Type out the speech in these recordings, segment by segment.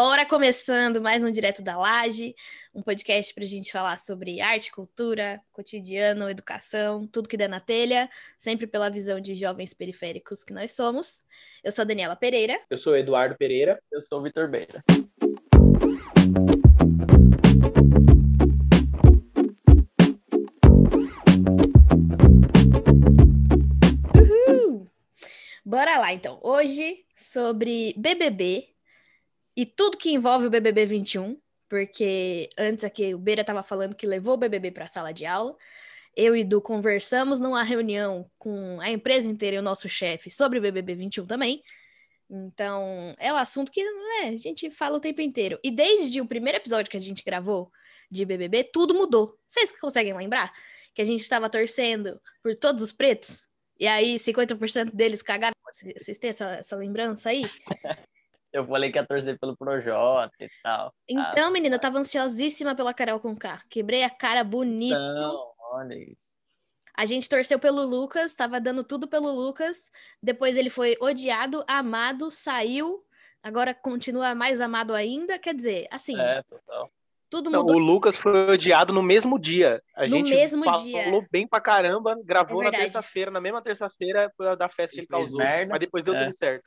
Bora começando mais um Direto da Laje, um podcast para a gente falar sobre arte, cultura, cotidiano, educação, tudo que der na telha, sempre pela visão de jovens periféricos que nós somos. Eu sou a Daniela Pereira. Eu sou o Eduardo Pereira. Eu sou o Vitor Beira. Uhul! Bora lá, então. Hoje, sobre BBB, e tudo que envolve o BBB 21, porque antes aqui o Beira estava falando que levou o BBB para a sala de aula. Eu e Du conversamos numa reunião com a empresa inteira e o nosso chefe sobre o BBB 21 também. Então, é um assunto que né, a gente fala o tempo inteiro. E desde o primeiro episódio que a gente gravou de BBB, tudo mudou. Vocês conseguem lembrar? Que a gente estava torcendo por todos os pretos? E aí 50% deles cagaram. Vocês têm essa, essa lembrança aí? Eu falei que ia torcer pelo Projota e tal. Então, ah, menina, eu tava ansiosíssima pela Carol com K. Quebrei a cara bonito. Não, olha isso. A gente torceu pelo Lucas, tava dando tudo pelo Lucas. Depois ele foi odiado, amado, saiu. Agora continua mais amado ainda. Quer dizer, assim. É, total. Tudo mudou. o Lucas foi odiado no mesmo dia. A no gente mesmo falou dia. bem pra caramba, gravou É na terça-feira, na mesma terça-feira foi a da festa que ele causou. merda. Mas depois deu É. tudo certo.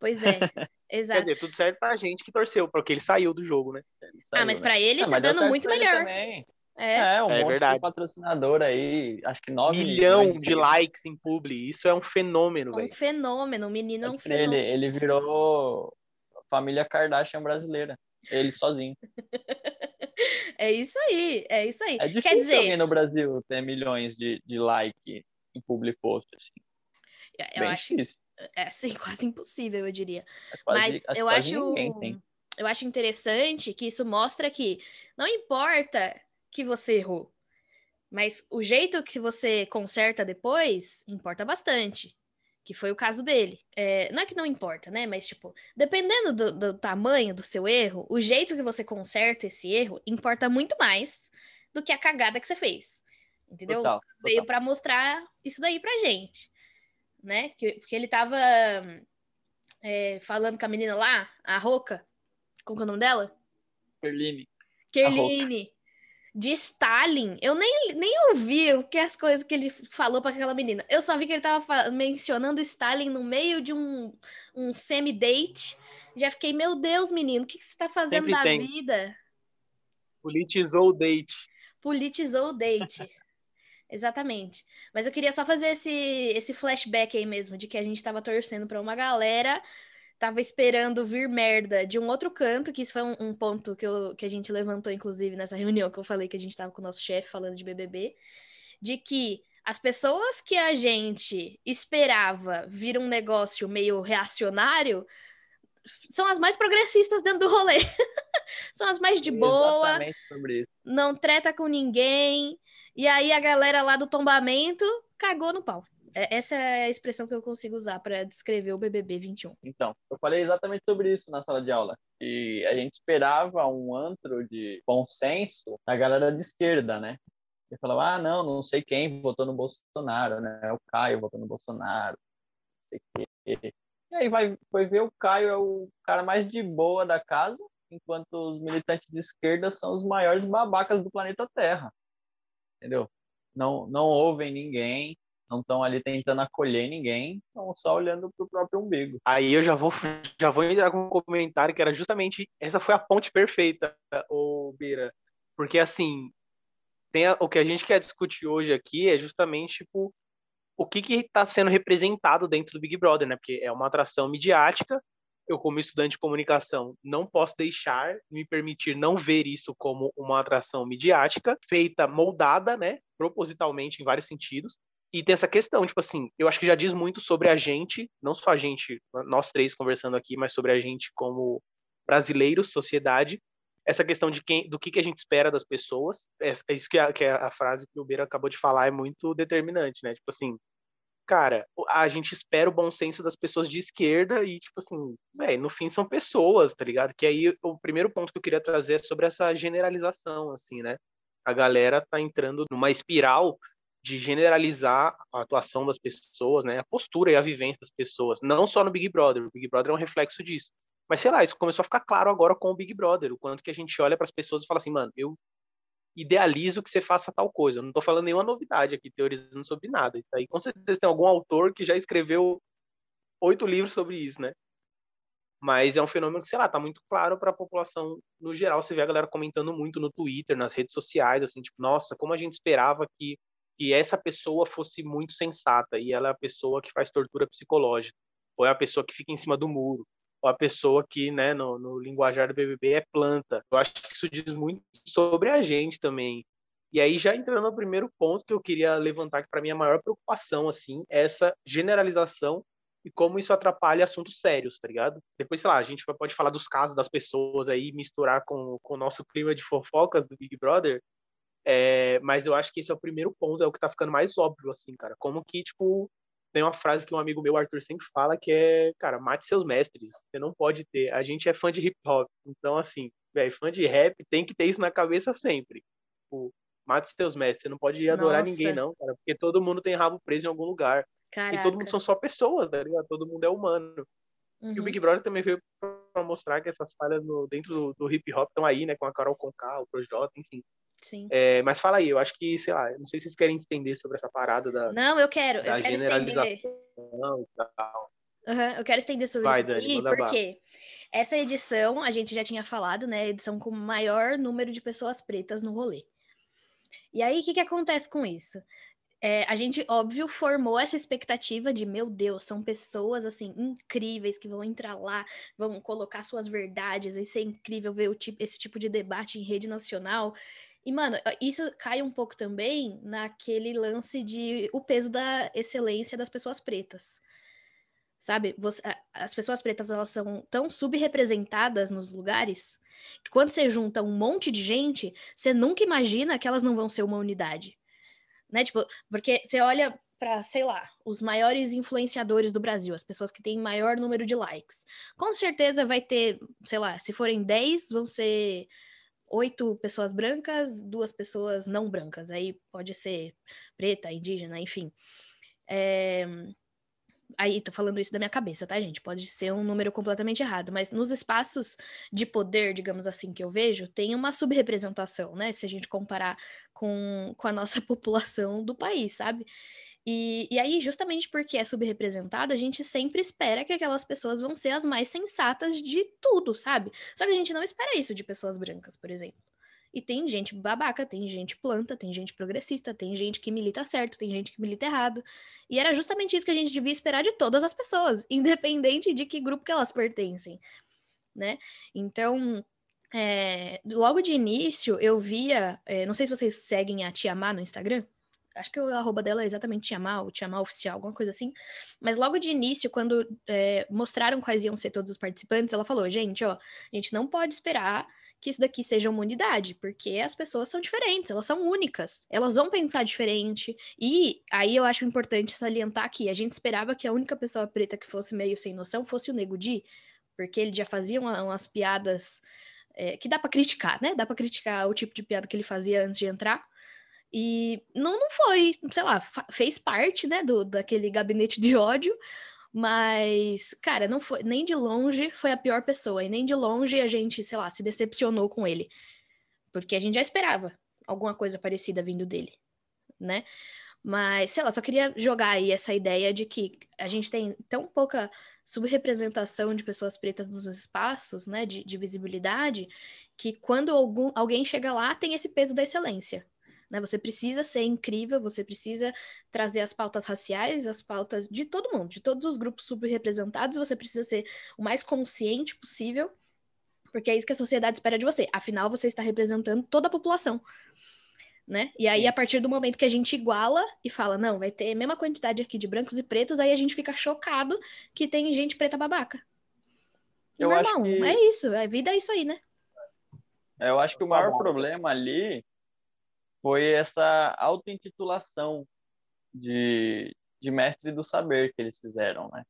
Pois é, Quer exato. dizer, tudo certo pra gente que torceu, porque ele saiu do jogo, né? Ah, saiu, mas né? pra ele É, tá deu dando muito melhor. É. É, um É monte verdade. de patrocinador aí, acho que 9 Milhão milhões de likes em publi. Isso é um fenômeno, É um velho. fenômeno, o menino é um Ele, fenômeno. ele virou família Kardashian brasileira. Ele sozinho. É isso aí, é isso aí. É Quer difícil dizer, alguém no Brasil ter milhões de, de like em public post. Assim. eu Bem acho difícil. É assim, quase impossível, eu diria. É quase- Mas eu acho, eu acho interessante que isso mostra que não importa que você errou, mas o jeito que você conserta depois importa bastante. Que foi o caso dele. É, não é que não importa, né? Mas, tipo, dependendo do, do tamanho do seu erro, o jeito que você conserta esse erro importa muito mais do que a cagada que você fez. Entendeu? Total, veio total. para mostrar isso daí pra gente, né? Que, porque ele tava é, falando com a menina lá, a Roca, como que é o nome dela? Perline. Kerline, de Stalin. Eu nem, nem ouvi o que as coisas que ele falou para aquela menina. Eu só vi que ele tava mencionando Stalin no meio de um, um semi-date. Já fiquei, meu Deus, menino, o que, que você tá fazendo Sempre da tem. vida? Politizou o date. politizou o date. Exatamente. Mas eu queria só fazer esse, esse flashback aí mesmo, de que a gente tava torcendo pra uma galera, tava esperando vir merda de um outro canto, que isso foi um, um ponto que, eu, que a gente levantou, inclusive, nessa reunião que eu falei que a gente tava com o nosso chefe falando de BBB, de que as pessoas que a gente esperava vir um negócio meio reacionário são as mais progressistas dentro do rolê. são as mais de boa, não treta com ninguém. E aí a galera lá do tombamento cagou no pau. É- Essa é a expressão que eu consigo usar para descrever o BBB 21. Então, eu falei exatamente sobre isso na sala de aula. E a gente esperava um antro de consenso da galera de esquerda, né? E falava, ah, não, não sei quem votou no Bolsonaro, né? O Caio votou no Bolsonaro, não sei o quê. E aí vai, foi ver o Caio é o cara mais de boa da casa, enquanto os militantes de esquerda são os maiores babacas do planeta Terra. Entendeu? Não, não ouvem ninguém, não estão ali tentando acolher ninguém, estão só olhando pro próprio umbigo. Aí eu já vou, já vou entrar com um comentário que era justamente essa foi a ponte perfeita, o Beira. Porque assim, tem a- o que a gente quer discutir hoje aqui é justamente tipo o que que está sendo representado dentro do Big Brother, né? Porque é uma atração midiática. Eu, como estudante de comunicação, não posso deixar me permitir não ver isso como uma atração midiática, feita, moldada, né? Propositalmente em vários sentidos. E tem essa questão, tipo assim, eu acho que já diz muito sobre a gente, não só a gente, nós três conversando aqui, mas sobre a gente como brasileiros, sociedade, essa questão de quem, do que, que a gente espera das pessoas, é, é isso que a, que a frase que o Beira acabou de falar é muito determinante, né? Tipo assim, cara, a gente espera o bom senso das pessoas de esquerda e, tipo assim, velho, no fim são pessoas, tá ligado? Que aí o primeiro ponto que eu queria trazer é sobre essa generalização, assim, né? A galera tá entrando numa espiral de generalizar a atuação das pessoas, né? A postura e a vivência das pessoas, não só no Big Brother. O Big Brother é um reflexo disso. Mas sei lá, isso começou a ficar claro agora com o Big Brother, o quanto que a gente olha para as pessoas e fala assim, mano, eu idealizo que você faça tal coisa. Eu não tô falando nenhuma novidade aqui, teorizando sobre nada. Aí com certeza tem algum autor que já escreveu oito livros sobre isso, né? Mas é um fenômeno que, sei lá, tá muito claro para a população no geral. Você vê a galera comentando muito no Twitter, nas redes sociais, assim, tipo, nossa, como a gente esperava que, que essa pessoa fosse muito sensata e ela é a pessoa que faz tortura psicológica, ou é a pessoa que fica em cima do muro, a pessoa que, né, no, no linguajar do BBB é planta. Eu acho que isso diz muito sobre a gente também. E aí, já entrando no primeiro ponto que eu queria levantar, que para mim é a maior preocupação, assim, é essa generalização e como isso atrapalha assuntos sérios, tá ligado? Depois, sei lá, a gente pode falar dos casos das pessoas aí, misturar com, com o nosso clima de fofocas do Big Brother, é, mas eu acho que esse é o primeiro ponto, é o que tá ficando mais óbvio, assim, cara. Como que, tipo, tem uma frase que um amigo meu, Arthur, sempre fala, que é, cara, mate seus mestres. Você não pode ter. A gente é fã de hip hop. Então, assim, velho, fã de rap tem que ter isso na cabeça sempre. Tipo, mate seus mestres. Você não pode adorar Nossa. ninguém, não, cara. Porque todo mundo tem rabo preso em algum lugar. Caraca. E todo mundo são só pessoas, tá ligado? Todo mundo é humano. Uhum. E o uhum. Big Brother também veio pra mostrar que essas falhas no, dentro do, do hip hop estão aí, né? Com a Carol Conká, o Projota, enfim. Sim. É, mas fala aí, eu acho que, sei lá, não sei se vocês querem estender sobre essa parada da. Não, eu quero, eu quero estender. Uhum, eu quero estender sobre Vai, isso Dani, porque essa edição, a gente já tinha falado, né? Edição com maior número de pessoas pretas no rolê. E aí, o que, que acontece com isso? É, a gente, óbvio, formou essa expectativa de, meu Deus, são pessoas, assim, incríveis que vão entrar lá, vão colocar suas verdades, vai ser incrível ver tipo, esse tipo de debate em rede nacional. E, mano, isso cai um pouco também naquele lance de o peso da excelência das pessoas pretas. Sabe? Você, as pessoas pretas, elas são tão subrepresentadas nos lugares que quando você junta um monte de gente, você nunca imagina que elas não vão ser uma unidade né? Tipo, porque você olha para, sei lá, os maiores influenciadores do Brasil, as pessoas que têm maior número de likes. Com certeza vai ter, sei lá, se forem 10, vão ser oito pessoas brancas, duas pessoas não brancas. Aí pode ser preta, indígena, enfim. É... Aí, tô falando isso da minha cabeça, tá, gente? Pode ser um número completamente errado, mas nos espaços de poder, digamos assim, que eu vejo, tem uma subrepresentação, né? Se a gente comparar com, com a nossa população do país, sabe? E, e aí, justamente porque é subrepresentado, a gente sempre espera que aquelas pessoas vão ser as mais sensatas de tudo, sabe? Só que a gente não espera isso de pessoas brancas, por exemplo. E tem gente babaca, tem gente planta, tem gente progressista, tem gente que milita certo, tem gente que milita errado. E era justamente isso que a gente devia esperar de todas as pessoas, independente de que grupo que elas pertencem, né? Então, é, logo de início, eu via, é, não sei se vocês seguem a Tia Má no Instagram, acho que o arroba dela é exatamente Tia Má, ou Tia Má Oficial, alguma coisa assim, mas logo de início, quando é, mostraram quais iam ser todos os participantes, ela falou, gente, ó, a gente não pode esperar que isso daqui seja uma unidade, porque as pessoas são diferentes, elas são únicas, elas vão pensar diferente. E aí eu acho importante salientar que a gente esperava que a única pessoa preta que fosse meio sem noção fosse o Nego Di, porque ele já fazia uma, umas piadas é, que dá para criticar, né? Dá para criticar o tipo de piada que ele fazia antes de entrar. E não, não foi, sei lá, fez parte, né, do, daquele gabinete de ódio, mas, cara, não foi nem de longe foi a pior pessoa, e nem de longe a gente, sei lá, se decepcionou com ele. Porque a gente já esperava alguma coisa parecida vindo dele, né? Mas, sei lá, só queria jogar aí essa ideia de que a gente tem tão pouca subrepresentação de pessoas pretas nos espaços, né, de, de visibilidade, que quando algum, alguém chega lá, tem esse peso da excelência. Né? Você precisa ser incrível, você precisa trazer as pautas raciais, as pautas de todo mundo, de todos os grupos subrepresentados, você precisa ser o mais consciente possível, porque é isso que a sociedade espera de você. Afinal, você está representando toda a população. Né? E aí, a partir do momento que a gente iguala e fala, não, vai ter a mesma quantidade aqui de brancos e pretos, aí a gente fica chocado que tem gente preta babaca. Eu irmão, que... é isso, a vida é isso aí, né? Eu acho que o maior problema ali foi essa auto-intitulação de, de mestre do saber que eles fizeram, né?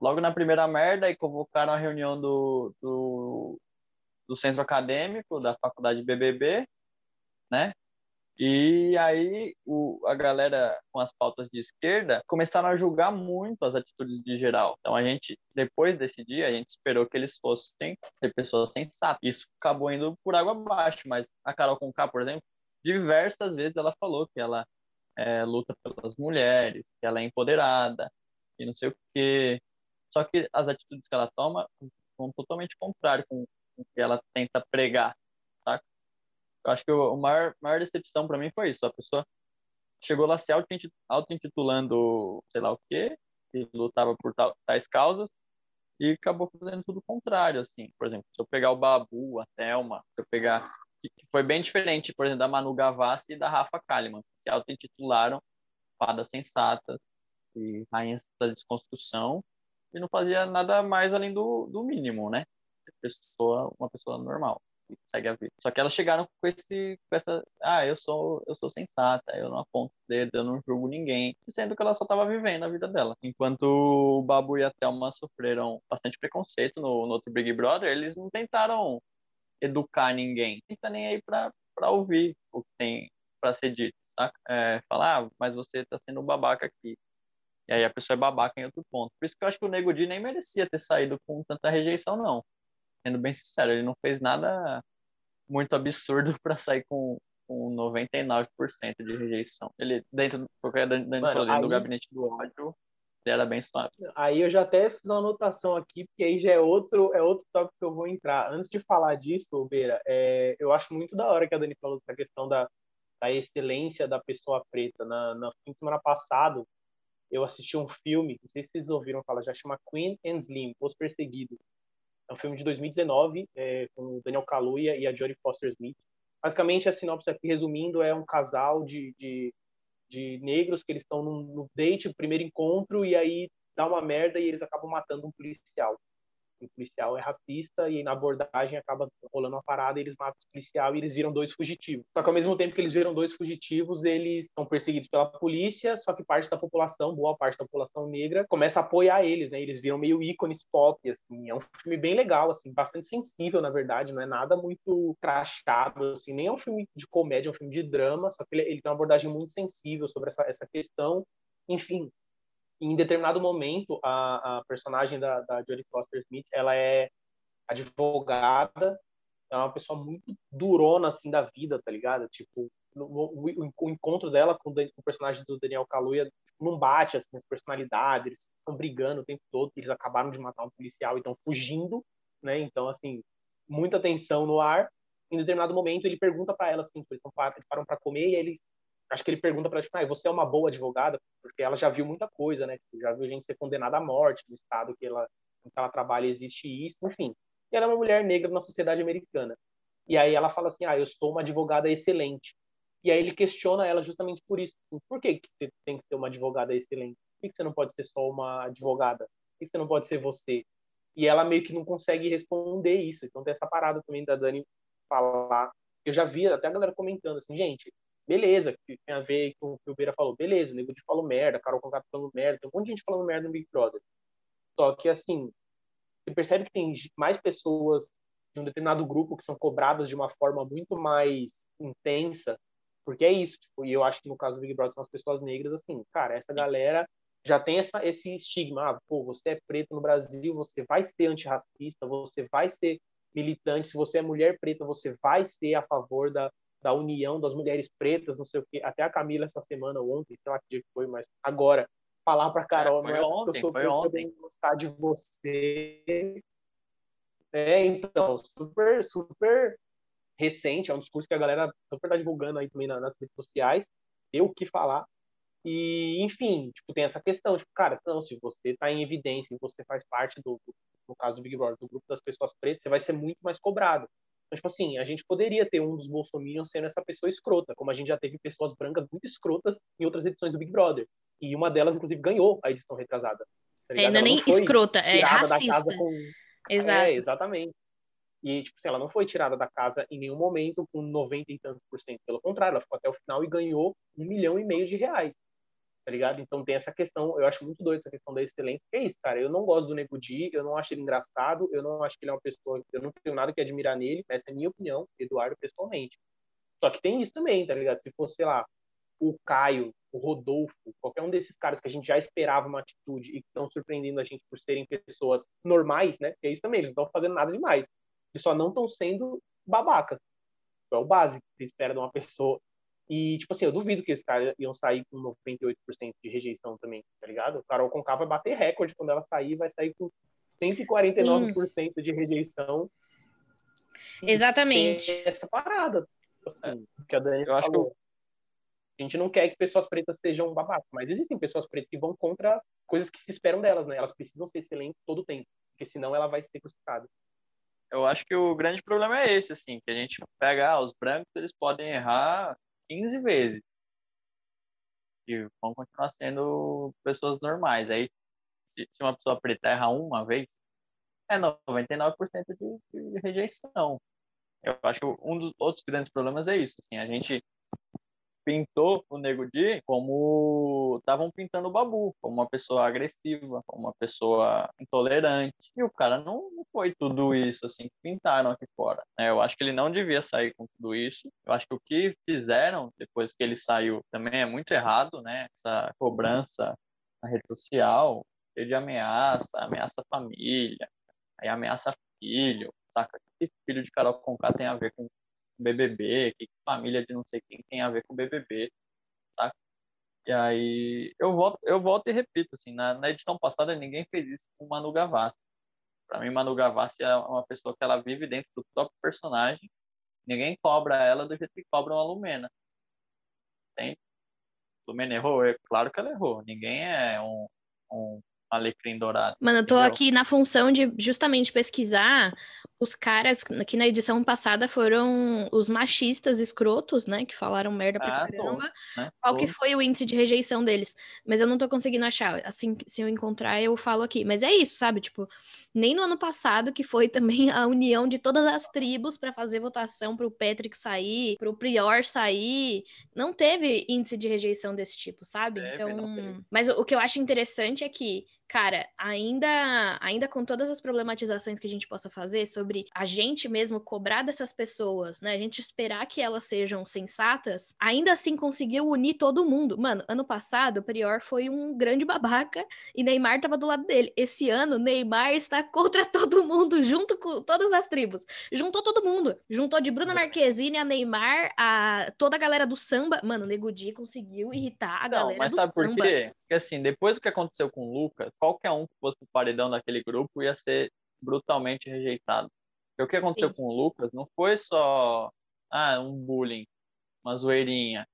Logo na primeira merda, aí convocaram a reunião do, do, do centro acadêmico da faculdade BBB, né? E aí o, a galera com as pautas de esquerda começaram a julgar muito as atitudes de geral. Então a gente, depois desse dia, a gente esperou que eles fossem ser pessoas sensatas. Isso acabou indo por água abaixo, mas a Carol Conká, por exemplo, diversas vezes ela falou que ela é, luta pelas mulheres, que ela é empoderada e não sei o quê. Só que as atitudes que ela toma são totalmente contrário com o que ela tenta pregar, saca? Eu acho que o maior, maior decepção para mim foi isso. A pessoa chegou lá se auto-intitulando sei lá o quê, e lutava por tais causas, e acabou fazendo tudo contrário, assim. Por exemplo, se eu pegar o Babu, a Thelma, se eu pegar que foi bem diferente, por exemplo, da Manu Gavassi e da Rafa Kalimann, que se auto-intitularam fadas sensatas e rainhas da desconstrução e não fazia nada mais além do, do mínimo, né? Pessoa, uma pessoa normal que segue a vida. Só que elas chegaram com esse, com essa, ah, eu sou, eu sou sensata, eu não aponto dedo, eu não julgo ninguém, sendo que ela só estava vivendo a vida dela. Enquanto o Babu e a Thelma sofreram bastante preconceito no, no outro Big Brother, eles não tentaram educar ninguém. Não tá nem aí para ouvir o que tem para ser dito, saca? É, falar, ah, mas você tá sendo um babaca aqui. E aí a pessoa é babaca em outro ponto. Por isso que eu acho que o Nego Di nem merecia ter saído com tanta rejeição, não. Sendo bem sincero, ele não fez nada muito absurdo para sair com, com 99% de rejeição. Ele, dentro do, dentro aí... do gabinete do ódio, era bem suave. Aí eu já até fiz uma anotação aqui, porque aí já é outro, é outro tópico que eu vou entrar. Antes de falar disso, Beira, é, eu acho muito da hora que a Dani falou dessa questão da, da excelência da pessoa preta. Na, na fim de semana passado, eu assisti um filme, não sei se vocês ouviram falar, já chama Queen and Slim, Os Perseguidos. É um filme de 2019, é, com o Daniel Kaluuya e a Jodie Foster Smith. Basicamente, a sinopse aqui, resumindo, é um casal de, de de negros que eles estão no, no date, o primeiro encontro, e aí dá uma merda e eles acabam matando um policial o policial é racista e na abordagem acaba rolando uma parada, eles matam o policial e eles viram dois fugitivos. Só que ao mesmo tempo que eles viram dois fugitivos, eles são perseguidos pela polícia, só que parte da população, boa parte da população negra, começa a apoiar eles, né? Eles viram meio ícones pop, assim. É um filme bem legal, assim, bastante sensível, na verdade, não é nada muito crachado, assim, nem é um filme de comédia, é um filme de drama, só que ele, ele tem uma abordagem muito sensível sobre essa, essa questão. Enfim, em determinado momento, a, a personagem da, da Jodie Foster Smith, ela é advogada, é uma pessoa muito durona, assim, da vida, tá ligado? Tipo, o, o, encontro dela com o personagem do Daniel Kaluuya não bate, assim, as personalidades, eles estão brigando o tempo todo, eles acabaram de matar um policial e estão fugindo, né? Então, assim, muita tensão no ar. Em determinado momento, ele pergunta para ela, assim, eles, param para comer e eles acho que ele pergunta para ela, tipo, ah, você é uma boa advogada? Porque ela já viu muita coisa, né? Tipo, já viu gente ser condenada à morte no estado que ela, que ela trabalha, existe isso, enfim. E ela é uma mulher negra na sociedade americana. E aí ela fala assim, ah, eu sou uma advogada excelente. E aí ele questiona ela justamente por isso. Assim, por que, que você tem que ser uma advogada excelente? Por que, você não pode ser só uma advogada? Por que você não pode ser você? E ela meio que não consegue responder isso. Então tem essa parada também da Dani falar. Eu já vi até a galera comentando assim, gente, beleza, que tem a ver com o que o Beira falou, beleza, o Nego de falou merda, Carol Conká falando merda, tem um monte de gente falando merda no Big Brother. Só que, assim, você percebe que tem mais pessoas de um determinado grupo que são cobradas de uma forma muito mais intensa, porque é isso, tipo, e eu acho que no caso do Big Brother são as pessoas negras, assim, cara, essa galera já tem essa, esse estigma, ah, pô, você é preto no Brasil, você vai ser antirracista, você vai ser militante, se você é mulher preta, você vai ser a favor da, da união das mulheres pretas, não sei o quê. Até a Camila essa semana, ontem, sei lá que dia foi, mas agora, falar para Carol, é, foi não ontem, é eu sou foi ontem. gostar de você. É, então, super, super recente, é um discurso que a galera super tá divulgando aí também nas redes sociais, tem o que falar. E, enfim, tipo, tem essa questão, tipo, cara, não, se você está em evidência, se você faz parte do, no caso do Big Brother, do grupo das pessoas pretas, você vai ser muito mais cobrado. Então, tipo assim, a gente poderia ter um dos bolsominions sendo essa pessoa escrota, como a gente já teve pessoas brancas muito escrotas em outras edições do Big Brother. E uma delas, inclusive, ganhou a edição retrasada. Tá é, não é nem escrota, é racista. Com... Exato. É, exatamente. E, tipo assim, ela não foi tirada da casa em nenhum momento com 90 e tantos por cento. Pelo contrário, ela ficou até o final e ganhou um milhão e meio de reais tá ligado? Então tem essa questão, eu acho muito doido essa questão da excelência. Que é isso, cara, eu não gosto do Nego Di, eu não acho ele engraçado, eu não acho que ele é uma pessoa, eu não tenho nada que admirar nele, essa é a minha opinião, Eduardo, pessoalmente. Só que tem isso também, tá ligado? Se fosse, sei lá, o Caio, o Rodolfo, qualquer um desses caras que a gente já esperava uma atitude e que estão surpreendendo a gente por serem pessoas normais, né? É isso também, eles não estão fazendo nada demais. Eles só não estão sendo babacas. É o básico que você espera de uma pessoa. E, tipo assim, eu duvido que esses caras iam sair com 98% de rejeição também, tá ligado? O Carol Conká vai bater recorde quando ela sair, vai sair com 149% Sim. de rejeição. Exatamente. Essa parada. Tipo assim, que a Dani eu falou. acho que a gente não quer que pessoas pretas sejam babacas, mas existem pessoas pretas que vão contra coisas que se esperam delas, né? Elas precisam ser excelentes todo o tempo, porque senão ela vai ser crucificada. Eu acho que o grande problema é esse, assim, que a gente pega, ah, os brancos, eles podem errar 15 vezes. E vão continuar sendo pessoas normais. Aí, se, uma pessoa preta erra uma vez, é 99% de, de rejeição. Eu acho que um dos outros grandes problemas é isso, assim, a gente pintou o Nego Di como estavam pintando o Babu, como uma pessoa agressiva, como uma pessoa intolerante. E o cara não, foi tudo isso assim que pintaram aqui fora. Né? Eu acho que ele não devia sair com tudo isso. Eu acho que o que fizeram depois que ele saiu também é muito errado, né? Essa cobrança na rede social, de ameaça, ameaça família, aí ameaça filho, saca? Que filho de Carol Conká tem a ver com BBB, que família de não sei quem tem a ver com BBB, tá? E aí eu volto, eu volto e repito, assim, na, na edição passada ninguém fez isso com Manu Gavassi. Para mim, Manu Gavassi é uma pessoa que ela vive dentro do próprio personagem. Ninguém cobra ela do jeito que cobra uma Lumena. Entende? Lumena errou? É claro que ela errou. Ninguém é um, um alecrim dourado. Mano, eu tô entendeu? aqui na função de justamente pesquisar os caras que na edição passada foram os machistas escrotos, né? Que falaram merda pra ah, caramba. Tô, né? Qual tô. que foi o índice de rejeição deles? Mas eu não tô conseguindo achar. Assim, se eu encontrar, eu falo aqui. Mas é isso, sabe? Tipo, nem no ano passado, que foi também a união de todas as tribos para fazer votação pro Patrick sair, pro Prior sair, não teve índice de rejeição desse tipo, sabe? então. Mas o que eu acho interessante é que cara, ainda, ainda com todas as problematizações que a gente possa fazer sobre a gente mesmo cobrar dessas pessoas, né? A gente esperar que elas sejam sensatas, ainda assim conseguiu unir todo mundo. Mano, ano passado o Prior foi um grande babaca e Neymar tava do lado dele. Esse ano, Neymar está contra todo mundo, junto com todas as tribos. Juntou todo mundo. Juntou de Bruna Marquezine a Neymar, a toda a galera do samba. Mano, o Nego Di conseguiu irritar a Não, galera mas do sabe samba. por quê? Porque assim, depois do que aconteceu com o Lucas, qualquer um que fosse o paredão daquele grupo ia ser brutalmente rejeitado. Porque o que aconteceu Sim. com o Lucas não foi só ah, um bullying, uma zoeirinha.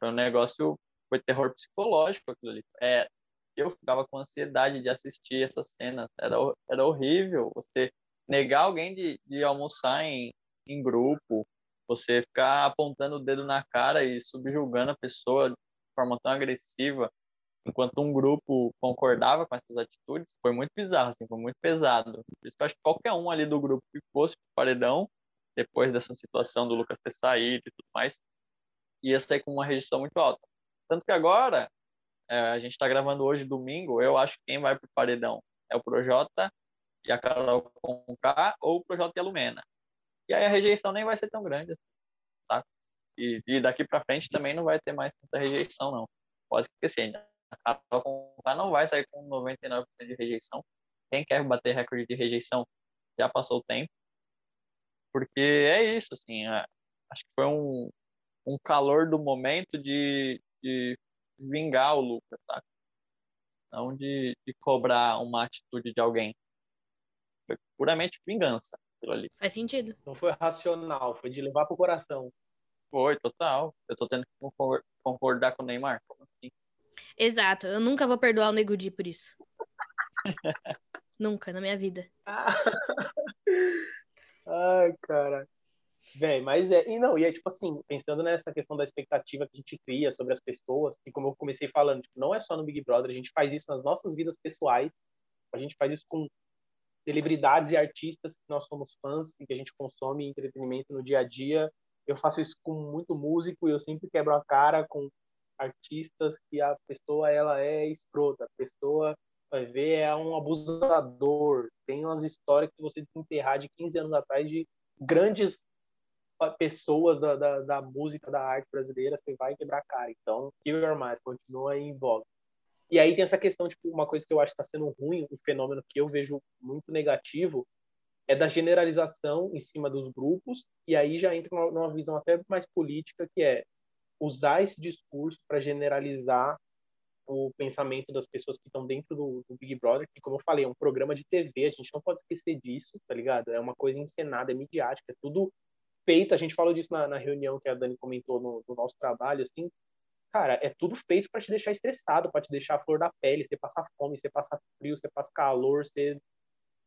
Foi um negócio, foi terror psicológico aquilo ali. É, eu ficava com ansiedade de assistir essas cenas. Era, era horrível você negar alguém de, de almoçar em, em grupo, você ficar apontando o dedo na cara e subjugando a pessoa de forma tão agressiva enquanto um grupo concordava com essas atitudes, foi muito bizarro, assim, foi muito pesado. Por isso que eu acho que qualquer um ali do grupo que fosse pro paredão, depois dessa situação do Lucas ter saído e tudo mais, ia sair com uma rejeição muito alta. Tanto que agora, é, a gente está gravando hoje, domingo, eu acho que quem vai pro paredão é o Projota e a Carol com K ou o Projota e a Lumena. E aí a rejeição nem vai ser tão grande, tá? E, e daqui para frente também não vai ter mais tanta rejeição, não. Pode esquecer, ainda a Carol Conká não vai sair com 99% de rejeição. Quem quer bater recorde de rejeição já passou o tempo. Porque é isso, assim, é, acho que foi um, um calor do momento de, de vingar o Lucas, sabe? Não de, de cobrar uma atitude de alguém. Foi puramente vingança aquilo ali. Faz sentido. Não foi racional, foi de levar pro coração. Foi, total. Eu tô tendo que concordar com o Neymar. Como assim? Exato. Eu nunca vou perdoar o Nego Di por isso. nunca, na minha vida. Ai, cara. Bem, mas é. E não, e é tipo assim, pensando nessa questão da expectativa que a gente cria sobre as pessoas, e como eu comecei falando, tipo, não é só no Big Brother, a gente faz isso nas nossas vidas pessoais, a gente faz isso com celebridades e artistas que nós somos fãs e que a gente consome entretenimento no dia a dia. Eu faço isso com muito músico e eu sempre quebro a cara com artistas que a pessoa ela é escrota, a pessoa vai ver é um abusador, tem umas histórias que você desenterrar de 15 anos atrás de grandes pessoas da, da, da, música, da arte brasileira, você vai quebrar a cara. Então, Keep Your Mais continua em voga. E aí tem essa questão, tipo, uma coisa que eu acho que está sendo ruim, um fenômeno que eu vejo muito negativo, é da generalização em cima dos grupos, e aí já entra numa visão até mais política, que é usar esse discurso para generalizar o pensamento das pessoas que estão dentro do, do, Big Brother, que, como eu falei, é um programa de TV, a gente não pode esquecer disso, tá ligado? É uma coisa encenada, é midiática, é tudo feito, a gente falou disso na, na reunião que a Dani comentou no, no nosso trabalho, assim, cara, é tudo feito para te deixar estressado, para te deixar a flor da pele, você passar fome, você passar frio, você passa calor, você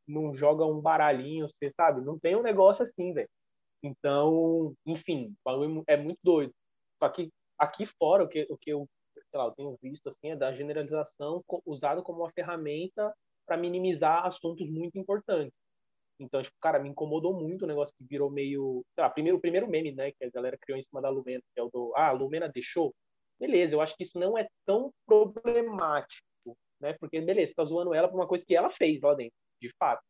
não joga um baralhinho, você sabe? Não tem um negócio assim, velho. Então, enfim, é muito doido. Que aqui fora, o que, o que eu, lá, eu tenho visto assim, é da generalização usado como uma ferramenta para minimizar assuntos muito importantes. Então, tipo, cara, me incomodou muito o negócio que virou meio. Sei lá, primeiro, o primeiro meme, né, que a galera criou em cima da Lumena, que é o do. Ah, a Lumena deixou. Beleza, eu acho que isso não é tão problemático, né? Porque, beleza, você tá zoando ela por uma coisa que ela fez lá dentro, de fato.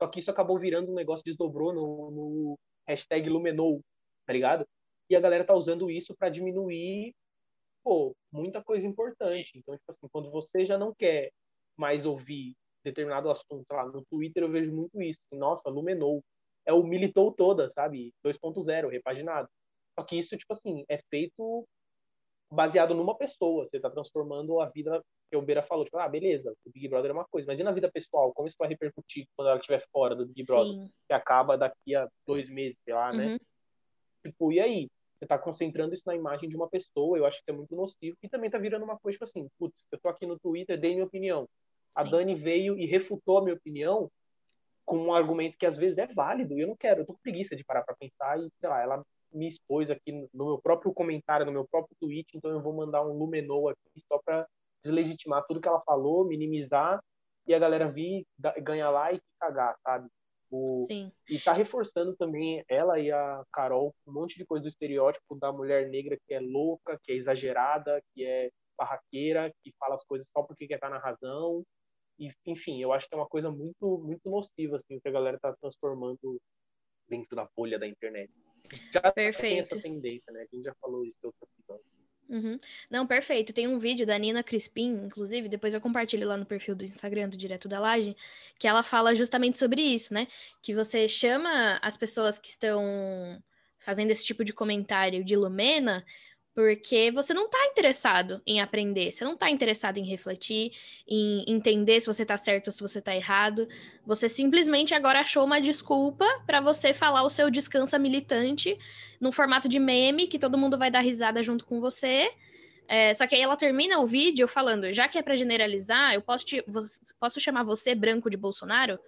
Só que isso acabou virando um negócio, desdobrou no, no hashtag Lumenou, tá ligado? E a galera tá usando isso para diminuir, pô, muita coisa importante. Então, tipo assim, quando você já não quer mais ouvir determinado assunto, lá, no Twitter eu vejo muito isso. Assim, Nossa, Lumenou. É o militou toda, sabe? 2.0, repaginado. Só que isso, tipo assim, é feito baseado numa pessoa. Você está transformando a vida que o Beira falou. Tipo, ah, beleza, o Big Brother é uma coisa. Mas e na vida pessoal? Como isso vai repercutir quando ela estiver fora do Big Brother? Sim. Que acaba daqui a dois meses, sei lá, né? uhum. né? Tipo, e aí? Você está concentrando isso na imagem de uma pessoa. Eu acho que é muito nocivo. E também está virando uma coisa, tipo assim, putz, eu tô aqui no Twitter, dei minha opinião. A Sim. Dani veio e refutou a minha opinião com um argumento que às vezes é válido e eu não quero, eu tô com preguiça de parar para pensar e, sei lá, ela me expôs aqui no meu próprio comentário, no meu próprio tweet, então eu vou mandar um lumenou aqui só para deslegitimar tudo que ela falou, minimizar e a galera vir ganhar like e cagar, sabe? O, Sim. E tá reforçando também ela e a Carol um monte de coisa do estereótipo da mulher negra que é louca, que é exagerada, que é barraqueira, que fala as coisas só porque quer estar na razão, e, enfim, eu acho que é uma coisa muito, muito nociva, assim, que a galera tá transformando dentro da bolha da internet. Já perfeito. tem essa tendência, né? A gente já falou isso outro episódio. Uhum. Não, perfeito. Tem um vídeo da Nina Crispim, inclusive, depois eu compartilho lá no perfil do Instagram do Direto da Laje, que ela fala justamente sobre isso, né? Que você chama as pessoas que estão fazendo esse tipo de comentário de Lumena porque você não está interessado em aprender, você não está interessado em refletir, em entender se você está certo ou se você está errado. Você simplesmente agora achou uma desculpa para você falar o seu descansa militante no formato de meme, que todo mundo vai dar risada junto com você. É, só que aí ela termina o vídeo falando: já que é para generalizar, eu posso, te, posso chamar você branco de Bolsonaro?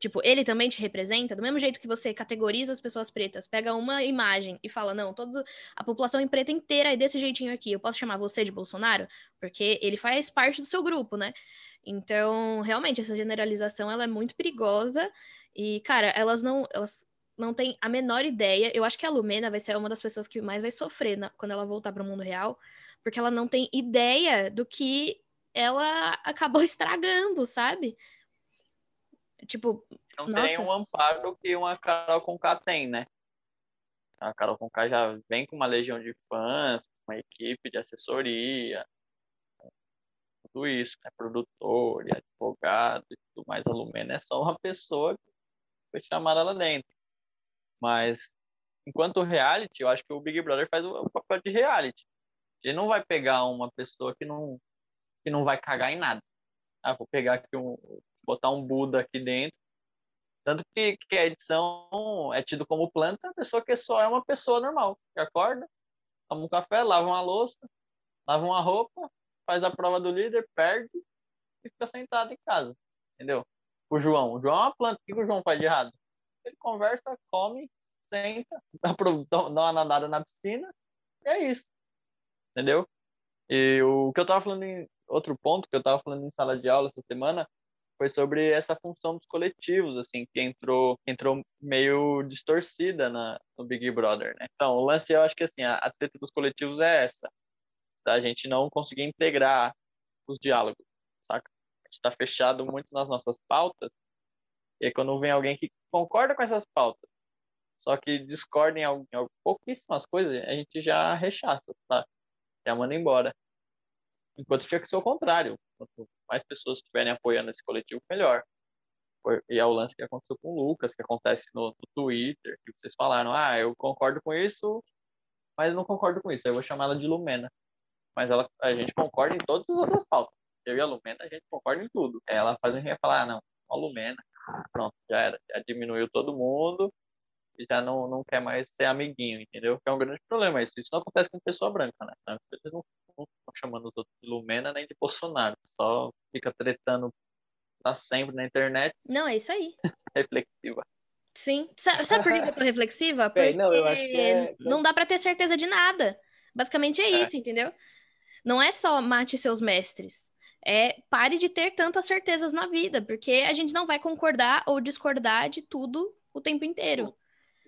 Tipo, ele também te representa, do mesmo jeito que você categoriza as pessoas pretas, pega uma imagem e fala, não, toda a população em preta inteira é desse jeitinho aqui, eu posso chamar você de Bolsonaro? Porque ele faz parte do seu grupo, né? Então, realmente, essa generalização, ela é muito perigosa e, cara, elas não, elas não têm a menor ideia. Eu acho que a Lumena vai ser uma das pessoas que mais vai sofrer na, quando ela voltar para o mundo real, porque ela não tem ideia do que ela acabou estragando, sabe? Tipo, não nossa. tem um amparo que uma Carol Conká tem, né? A Carol Conká já vem com uma legião de fãs, uma equipe de assessoria, tudo isso, né? Produtor e advogado e tudo mais. A Lumena é só uma pessoa que foi chamada lá dentro. Mas, enquanto reality, eu acho que o Big Brother faz o papel de reality. Ele não vai pegar uma pessoa que não, que não vai cagar em nada. Ah, vou pegar aqui um, botar um Buda aqui dentro. Tanto que, que a edição é tido como planta, a pessoa que só é uma pessoa normal, que acorda, toma um café, lava uma louça, lava uma roupa, faz a prova do líder, perde e fica sentado em casa, entendeu? O João, o João é uma planta, o que o João faz de errado? Ele conversa, come, senta, dá uma nadada na piscina, e é isso, entendeu? E o que eu tava falando em outro ponto, que eu tava falando em sala de aula essa semana, foi sobre essa função dos coletivos, assim, que entrou, entrou meio distorcida na, no Big Brother, né? Então, o lance, eu acho que, assim, a, a treta dos coletivos é essa, tá? A gente não conseguir integrar os diálogos, saca? A gente tá fechado muito nas nossas pautas, e aí quando vem alguém que concorda com essas pautas, só que discorda em, em, pouquíssimas coisas, a gente já rechaça, tá? Já manda embora. Enquanto tinha que ser o contrário. Quanto mais pessoas estiverem apoiando esse coletivo, melhor. E é o lance que aconteceu com o Lucas, que acontece no, no Twitter, que vocês falaram, ah, eu concordo com isso, mas não concordo com isso. Eu vou chamar ela de Lumena. Mas ela, a gente concorda em todas as outras pautas. Eu e a Lumena, a gente concorda em tudo. Ela faz a gente falar, ah, não, a Lumena, pronto, já era. Já diminuiu todo mundo e já não, não quer mais ser amiguinho, entendeu? Que é um grande problema isso. Isso não acontece com pessoa branca, né? Eles não estão chamando os outros de Lumena nem de Bolsonaro. Só fica tretando pra sempre na internet. Não, é isso aí. Reflexiva. Sim. Sabe, sabe por que eu tô reflexiva? Porque não, acho que é... não dá para ter certeza de nada. Basicamente é, é isso, entendeu? Não é só mate seus mestres. É pare de ter tantas certezas na vida, porque a gente não vai concordar ou discordar de tudo o tempo inteiro.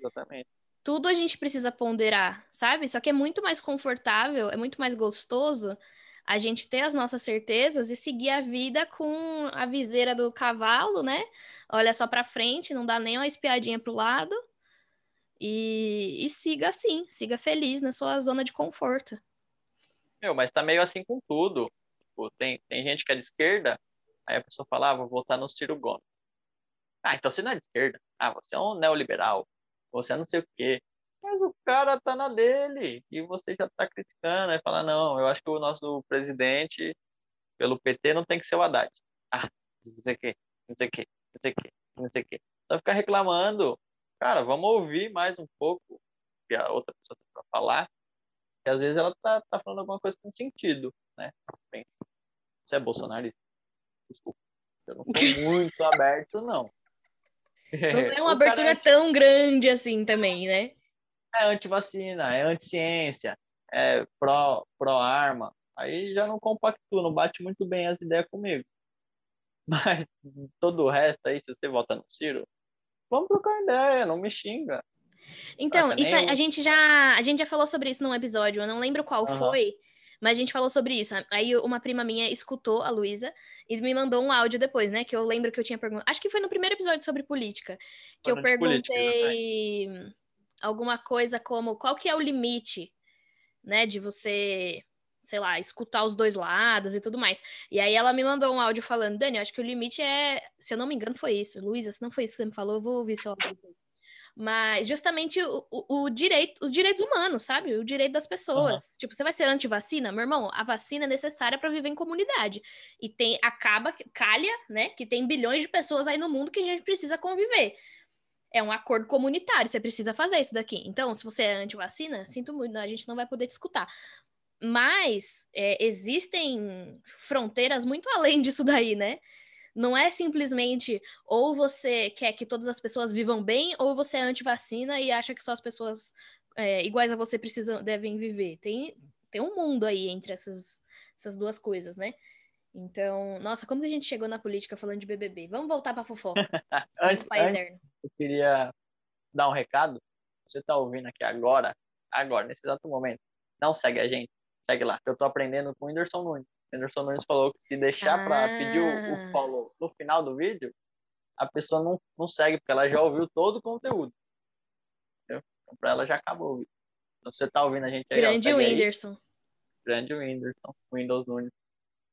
Exatamente. Tudo a gente precisa ponderar, sabe? Só que é muito mais confortável, é muito mais gostoso a gente ter as nossas certezas e seguir a vida com a viseira do cavalo, né? Olha só para frente, não dá nem uma espiadinha pro lado. E, e siga assim, siga feliz na sua zona de conforto. Meu, mas tá meio assim com tudo. Tipo, tem, tem gente que é de esquerda, aí a pessoa fala, ah, vou votar no Ciro Gomes. Ah, então você não é de esquerda. Ah, você é um neoliberal. Você é não sei o quê. Mas o cara tá na dele e você já tá criticando. Aí fala, não, eu acho que o nosso presidente, pelo PT, não tem que ser o Haddad. Ah, não sei o quê, não sei o quê, não sei o quê, não sei o quê. Então ficar reclamando. Cara, vamos ouvir mais um pouco o que a outra pessoa tem pra falar. E às vezes ela tá, tá falando alguma coisa com sentido, né? Pensa. Você é bolsonarista? Desculpa. Eu não tô muito aberto, não. Não é uma abertura é... tão grande assim também, né? é anti-vacina, é anti-ciência, é pró-arma. Pro aí já não compactua, não bate muito bem as ideias comigo. Mas todo o resto aí, se você vota no Ciro, vamos trocar ideia, não me xinga. Então, isso a, a, gente já a gente já falou sobre isso num episódio, eu não lembro qual uhum. foi, mas a gente falou sobre isso. Aí uma prima minha escutou a Luísa e me mandou um áudio depois, né? Que eu lembro que eu tinha perguntado. Acho que foi no primeiro episódio sobre política. Que eu perguntei. Política, alguma coisa como qual que é o limite, né, de você, sei lá, escutar os dois lados e tudo mais. E aí ela me mandou um áudio falando, Dani, acho que o limite é, se eu não me engano, foi isso. Luísa, se não foi isso que você me falou, eu vou ouvir seu áudio depois. Mas justamente o, o, o, direito, os direitos humanos, sabe? O direito das pessoas. Uhum. Tipo, você vai ser anti-vacina? Meu irmão, a vacina é necessária para viver em comunidade. E tem, acaba, calha, né? Que tem bilhões de pessoas aí no mundo que a gente precisa conviver é um acordo comunitário, você precisa fazer isso daqui. Então, se você é anti-vacina, sinto muito, a gente não vai poder te escutar. Mas é, existem fronteiras muito além disso daí, né? Não é simplesmente ou você quer que todas as pessoas vivam bem, ou você é anti-vacina e acha que só as pessoas é, iguais a você precisam, devem viver. Tem, tem um mundo aí entre essas, essas duas coisas, né? Então, nossa, como que a gente chegou na política falando de BBB? Vamos voltar para fofoca. antes, antes, eu queria dar um recado. Você está ouvindo aqui agora, agora, nesse exato momento, não segue a gente, segue lá. Eu estou aprendendo com o Whindersson Nunes. O Whindersson Nunes falou que se deixar ah. para pedir o, o, follow no final do vídeo, a pessoa não, não segue, porque ela já ouviu todo o conteúdo. Entendeu? Então, para ela já acabou o vídeo. Então, você está ouvindo a gente aí, Grande ó, Whindersson. Aí. Grande Whindersson, Windows Nunes.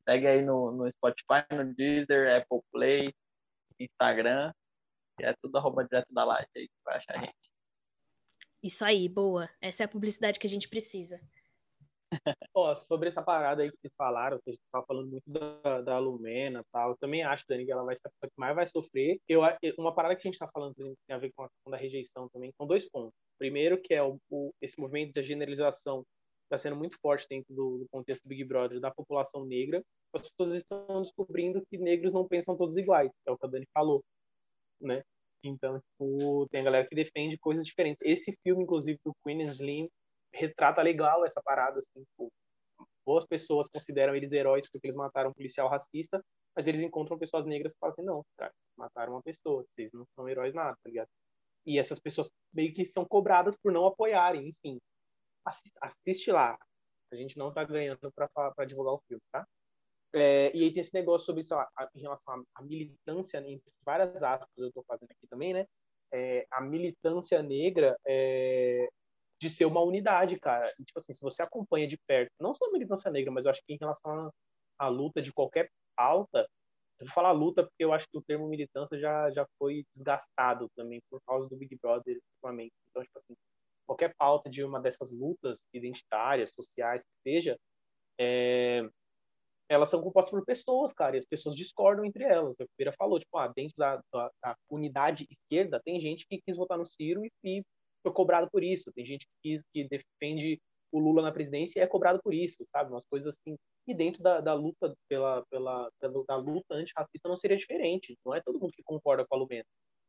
Segue aí no, no Spotify, no Deezer, Apple Play, Instagram. E é tudo arroba direto da live aí vai achar a gente. Isso aí, boa. Essa é a publicidade que a gente precisa. Sobre essa parada aí que vocês falaram, que a gente tava falando muito da, da Lumena tal, eu também acho, Dani, que ela vai ser a pessoa que mais vai sofrer. Eu, uma parada que a gente tá falando, exemplo, tem a ver com a questão da rejeição também, são dois pontos. Primeiro, que é o, o esse movimento da generalização está sendo muito forte dentro do, do, contexto do Big Brother da população negra. As pessoas estão descobrindo que negros não pensam todos iguais, é o que a Dani falou, né? Então, tipo, tem a galera que defende coisas diferentes. Esse filme, inclusive, do Queen Slim, retrata legal essa parada, assim, tipo, boas pessoas consideram eles heróis porque eles mataram um policial racista, mas eles encontram pessoas negras que falam assim, não, cara, mataram uma pessoa, vocês não são heróis nada, tá ligado? E essas pessoas meio que são cobradas por não apoiarem, enfim assiste lá. A gente não tá ganhando para divulgar o filme, tá? É, e aí tem esse negócio sobre, lá, em relação à militância, né, entre várias aspas, eu tô fazendo aqui também, né? é, a militância negra é, de ser uma unidade, cara. E, tipo assim, se você acompanha de perto, não só a militância negra, mas eu acho que em relação à luta de qualquer pauta, eu vou falar luta porque eu acho que o termo militância já, já foi desgastado também por causa do Big Brother, ultimamente. Então, tipo assim, qualquer pauta de uma dessas lutas identitárias, sociais, que seja, é, elas são compostas por pessoas, cara, e as pessoas discordam entre elas. A Feira falou, tipo, ah, dentro da, da, da, unidade esquerda, tem gente que quis votar no Ciro e, e foi cobrado por isso. Tem gente que, que defende o Lula na presidência e é cobrado por isso, sabe? Umas coisas assim. E dentro da, da luta pela, pela, pela da luta antirracista não seria diferente. Não é todo mundo que concorda com a Lumena.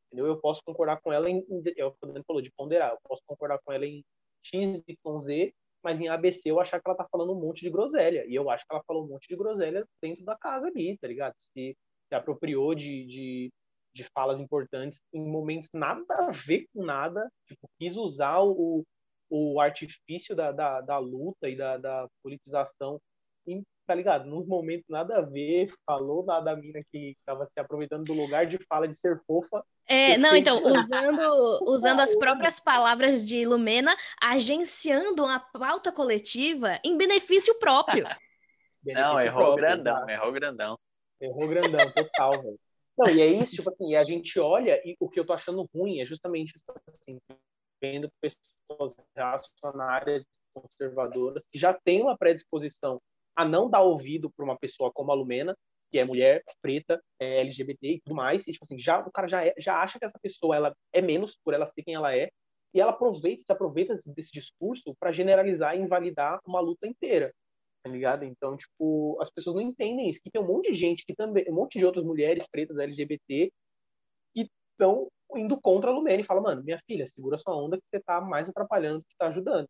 Entendeu? Eu posso concordar com ela em, é o que falou de ponderar. Eu posso concordar com ela em X, Y, Z, mas em ABC eu achar que ela tá falando um monte de groselha. E eu acho que ela falou um monte de groselha dentro da casa ali, tá ligado? Se, se apropriou de, de, de falas importantes em momentos nada a ver com nada, tipo, quis usar o, o artifício da, da, da luta e da, da politização, em, tá ligado? Nos momentos nada a ver, falou da, da mina que estava se aproveitando do lugar de fala de ser fofa. É, não, então, usando, usando as próprias palavras de Lumena, agenciando uma pauta coletiva em benefício próprio. benefício não, errou próprio, grandão, exatamente. errou grandão. Errou grandão, total, velho. Não, e é isso, tipo assim, a gente olha e o que eu tô achando ruim é justamente isso, assim, vendo pessoas reacionárias, conservadoras, que já têm uma predisposição a não dar ouvido para uma pessoa como a Lumena, que é mulher, preta, é LGBT e tudo mais, e tipo assim, já, o cara já, é, já acha que essa pessoa ela é menos por ela ser quem ela é, e ela aproveita, se aproveita desse discurso para generalizar e invalidar uma luta inteira tá ligado? Então, tipo, as pessoas não entendem isso, que tem um monte de gente que também, um monte de outras mulheres pretas LGBT que estão indo contra a Lumene e fala, mano, minha filha, segura sua onda que você tá mais atrapalhando do que tá ajudando.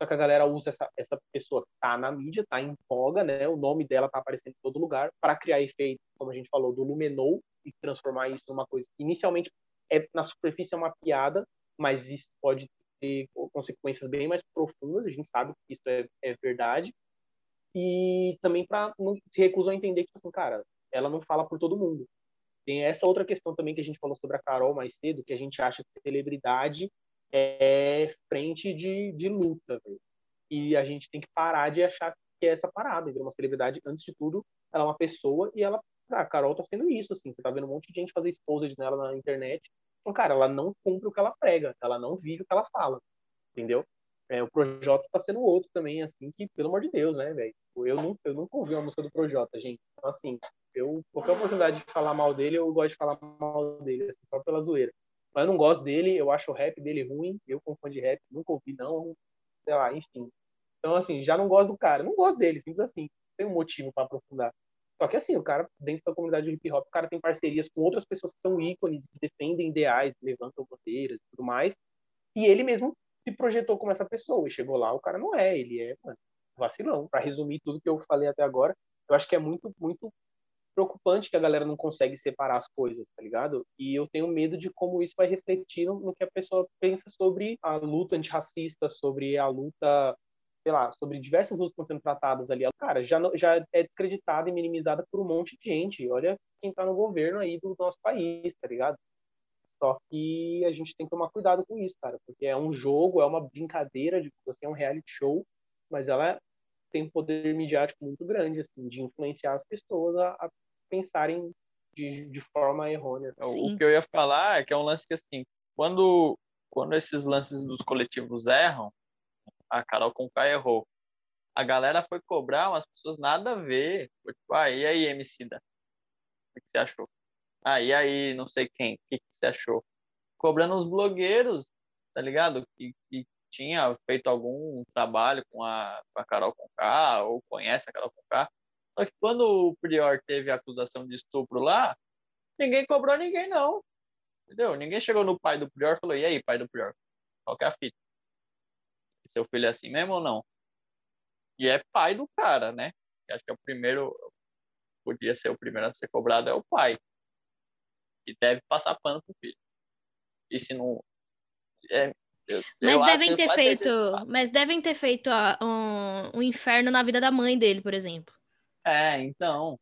Só que a galera usa essa, essa pessoa que tá na mídia, tá em voga, né? O nome dela tá aparecendo em todo lugar para criar efeito, como a gente falou, do Lumenou e transformar isso numa coisa que inicialmente é na superfície é uma piada, mas isso pode ter consequências bem mais profundas, a gente sabe que isso é, é verdade e também para se recusam a entender que, tipo assim, cara, ela não fala por todo mundo. Tem essa outra questão também que a gente falou sobre a Carol mais cedo, que a gente acha que celebridade é frente de, de luta, véio. E a gente tem que parar de achar que é essa parada. Uma celebridade, antes de tudo, ela é uma pessoa e ela. Ah, a Carol tá sendo isso, assim. Você tá vendo um monte de gente fazer exposed nela na internet. Então, cara, ela não cumpre o que ela prega, ela não vive o que ela fala. Entendeu? É, o Projota tá sendo outro também, assim, que, pelo amor de Deus, né, velho? Eu nunca, eu nunca ouvi uma música do Projota, gente. Então, assim, eu, qualquer oportunidade de falar mal dele, eu gosto de falar mal dele, assim, só pela zoeira. Mas eu não gosto dele, eu acho o rap dele ruim, eu como fã de rap, nunca ouvi, não, sei lá, enfim. Então, assim, já não gosto do cara, não gosto dele, simples assim. Tem um motivo para aprofundar. Só que, assim, o cara, dentro da comunidade de hip hop, o cara tem parcerias com outras pessoas que são ícones, que defendem ideais, levantam bandeiras e tudo mais. E ele mesmo se projetou como essa pessoa e chegou lá, o cara não é, ele é mano, vacilão. Para resumir tudo que eu falei até agora, eu acho que é muito, muito preocupante que a galera não consegue separar as coisas, tá ligado? E eu tenho medo de como isso vai refletir no, que a pessoa pensa sobre a luta antirracista, sobre a luta, sei lá, sobre diversas lutas que estão sendo tratadas ali. Cara, já, já é descreditada e minimizada por um monte de gente. Olha quem tá no governo aí do nosso país, tá ligado? Só que a gente tem que tomar cuidado com isso, cara, porque é um jogo, é uma brincadeira, de você é um reality show, mas ela tem um poder midiático muito grande, assim, de influenciar as pessoas a, a pensarem de, de forma errônea. Sim. O que eu ia falar é que é um lance que, assim, quando, quando esses lances dos coletivos erram, a Carol Conká errou, a galera foi cobrar umas pessoas nada a ver. Tipo, ah, e aí, MC da? O que você achou? Ah, e aí, não sei quem, o que, que você achou? Cobrando os blogueiros, tá ligado? Que, que tinha feito algum trabalho com a, com a Carol Conká, ou conhece a Carol Conká. Só que quando o Prior teve a acusação de estupro lá, ninguém cobrou ninguém, não. Entendeu? Ninguém chegou no pai do Prior e falou, e aí, pai do Prior, qual que é a fita? Seu filho é assim mesmo ou não? E é pai do cara, né? acho que é o primeiro, podia ser o primeiro a ser cobrado, é o pai que deve passar pano pro filho. E se não. É, eu, mas, eu devem ter feito, mas devem ter feito um, um inferno na vida da mãe dele, por exemplo. É, então.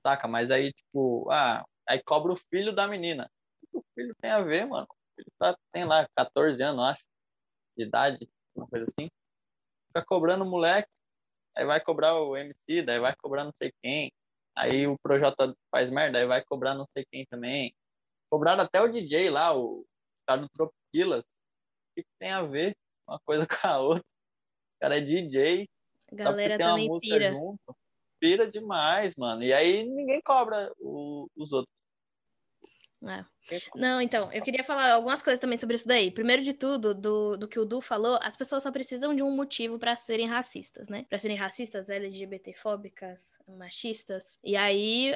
Saca? Mas aí, tipo, ah, aí cobra o filho da menina. O que o filho tem a ver, mano? Ele tá, tem lá 14 anos, acho, de idade, uma coisa assim. Fica cobrando o moleque, aí vai cobrar o MC, daí vai cobrar não sei quem. Aí o Projota faz merda, aí vai cobrar não sei quem também. Cobraram até o DJ lá, o cara do Tropiquilas. O que, que tem a ver uma coisa com a outra? O cara é DJ. A galera também pira. Junto. Pira demais, mano. E aí ninguém cobra o, os outros. É. Não, então, eu queria falar algumas coisas também sobre isso daí. Primeiro de tudo, do, do que o Du falou, as pessoas só precisam de um motivo para serem racistas, né? Para serem racistas, LGBTfóbicas, machistas. E aí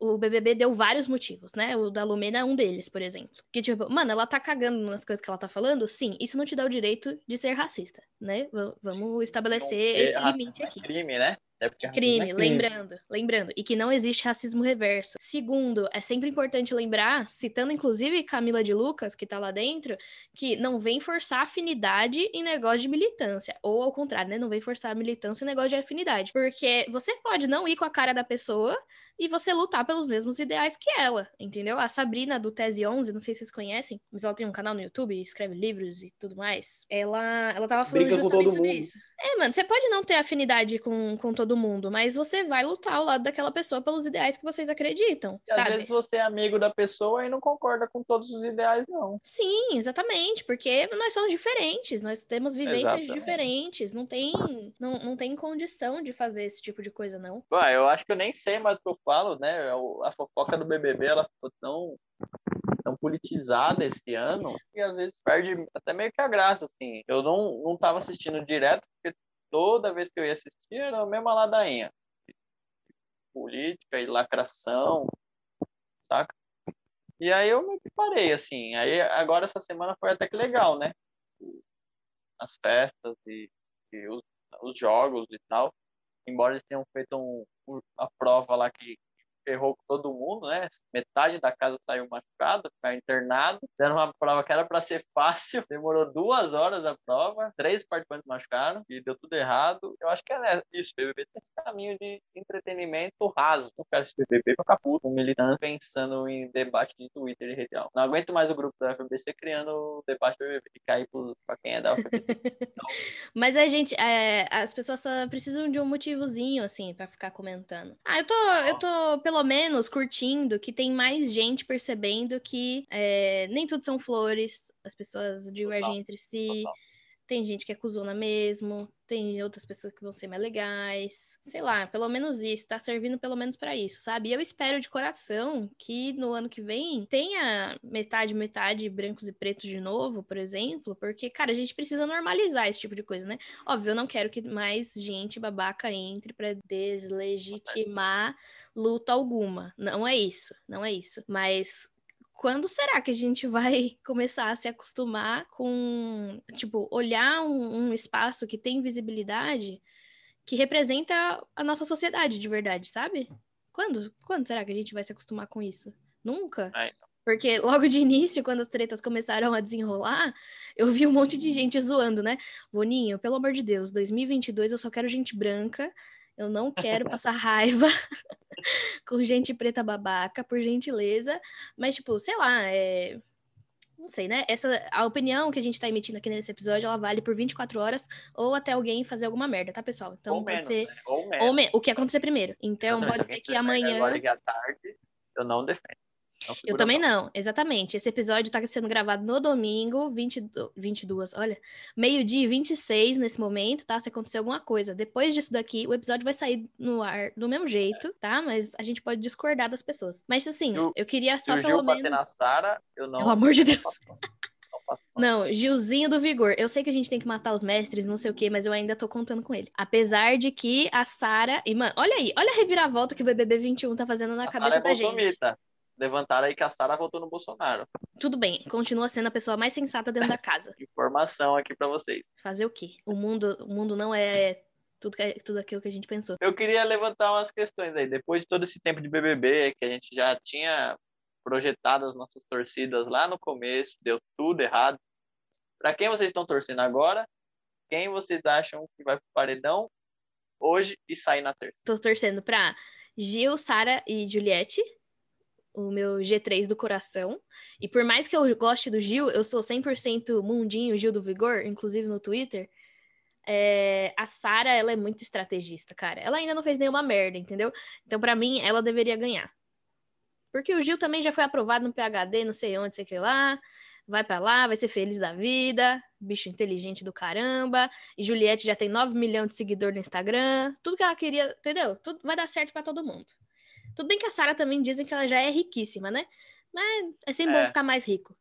o BBB deu vários motivos, né? O da Lumena é um deles, por exemplo. Que, tipo, mano, ela tá cagando nas coisas que ela tá falando? Sim, isso não te dá o direito de ser racista, né? V vamos estabelecer esse limite aqui. É crime, né? É crime, é crime, lembrando, lembrando. E que não existe racismo reverso. Segundo, é sempre importante lembrar, citando inclusive Camila de Lucas, que tá lá dentro, que não vem forçar afinidade em negócio de militância. Ou ao contrário, né? Não vem forçar militância em negócio de afinidade. Porque você pode não ir com a cara da pessoa e você lutar pelos mesmos ideais que ela, entendeu? A Sabrina do Tese 11, não sei se vocês conhecem, mas ela tem um canal no YouTube, escreve livros e tudo mais. Ela, ela tava falando Briga justamente sobre isso. É, mano, você pode não ter afinidade com, com todo mundo, mas você vai lutar ao lado daquela pessoa pelos ideais que vocês acreditam, e sabe? Às vezes você é amigo da pessoa e não concorda com todos os ideais, não. Sim, exatamente, porque nós somos diferentes, nós temos vivências exatamente. diferentes, não tem, não, não tem condição de fazer esse tipo de coisa, não. Ué, eu acho que eu nem sei mais o que eu falo, né? É a fofoca do BBB, ela ficou tão tão politizada esse ano e às vezes perde até meio que a graça, assim. Eu não, não tava assistindo direto, porque toda vez que eu ia assistir era a mesma ladainha. Política e lacração, saca? E aí eu que parei, assim. Aí agora essa semana foi até que legal, né? As festas e, e os, os jogos e tal. Embora eles tenham feito um, uma prova lá que ferrou com todo mundo, né? Metade da casa saiu machucada, ficou internado. Fizeram uma prova que era para ser fácil, demorou duas horas a prova, três participantes machucaram e deu tudo errado. Eu acho que é isso. O BBB tem esse caminho de entretenimento raso. Não quero esse BBB pra ficar puto, um militante pensando em debate de Twitter e rede Não aguento mais o grupo da FBC criando o debate do BBB e cair pra quem é da FBC. Então... Mas a gente, é, as pessoas só precisam de um motivozinho, assim, para ficar comentando. Ah, eu tô, eu tô pelo menos curtindo que tem mais gente percebendo que é, nem tudo são flores, as pessoas divergem entre si. Total. Tem gente que é cuzona mesmo, tem outras pessoas que vão ser mais legais. Sei lá, pelo menos isso, tá servindo pelo menos para isso, sabe? E eu espero de coração que no ano que vem tenha metade, metade brancos e pretos de novo, por exemplo, porque, cara, a gente precisa normalizar esse tipo de coisa, né? Óbvio, eu não quero que mais gente babaca entre para deslegitimar luta alguma. Não é isso, não é isso. Mas quando será que a gente vai começar a se acostumar com, tipo, olhar um, um, espaço que tem visibilidade que representa a nossa sociedade de verdade, sabe? Quando? Quando será que a gente vai se acostumar com isso? Nunca? Porque logo de início, quando as tretas começaram a desenrolar, eu vi um monte de gente zoando, né? Boninho, pelo amor de Deus, 2022 eu só quero gente branca eu não quero passar raiva com gente preta babaca, por gentileza. Mas, tipo, sei lá, é... Não sei, né? Essa, a opinião que a gente tá emitindo aqui nesse episódio, ela vale por 24 horas ou até alguém fazer alguma merda, tá, pessoal? Então ou pode menos, ser. Né? Ou, menos. ou me... o que acontecer primeiro. Então pode ser que amanhã. Agora à tarde, eu não defendo. Eu também não, exatamente. Esse episódio está sendo gravado no domingo, 20, 22, olha, meio-dia 26 nesse momento, tá? Se acontecer alguma coisa. Depois disso daqui, o episódio vai sair no ar do mesmo jeito, tá? Mas a gente pode discordar das pessoas. Mas assim, eu, eu queria só se pelo menos. Na Sarah, eu não... Pelo amor de Deus. Não, Gilzinho do Vigor. Eu sei que a gente tem que matar os mestres, não sei o quê, mas eu ainda tô contando com ele. Apesar de que a Sara. E, mano, olha aí, olha a reviravolta que o BBB 21 tá fazendo na a cabeça Sarah é da gente levantaram aí que a Sara votou no Bolsonaro. Tudo bem, continua sendo a pessoa mais sensata dentro da casa. Informação aqui para vocês. Fazer o quê? O mundo, o mundo não é tudo, que, tudo aquilo que a gente pensou. Eu queria levantar umas questões aí. Depois de todo esse tempo de BBB, que a gente já tinha projetado as nossas torcidas lá no começo, deu tudo errado. Para quem vocês estão torcendo agora? Quem vocês acham que vai pro paredão hoje e sair na terça? Tô torcendo pra Gil, Sara e Juliette. O meu G3 do coração. E por mais que eu goste do Gil, eu sou 100% mundinho Gil do Vigor, inclusive no Twitter. É, a Sara, ela é muito estrategista, cara. Ela ainda não fez nenhuma merda, entendeu? Então, para mim, ela deveria ganhar. Porque o Gil também já foi aprovado no PHD, não sei onde, sei que lá. Vai para lá, vai ser feliz da vida. Bicho inteligente do caramba. E Juliette já tem 9 milhões de seguidores no Instagram. Tudo que ela queria, entendeu? Tudo vai dar certo para todo mundo. Tudo bem que a Sara também dizem que ela já é riquíssima, né? Mas é sempre é. bom ficar mais rico.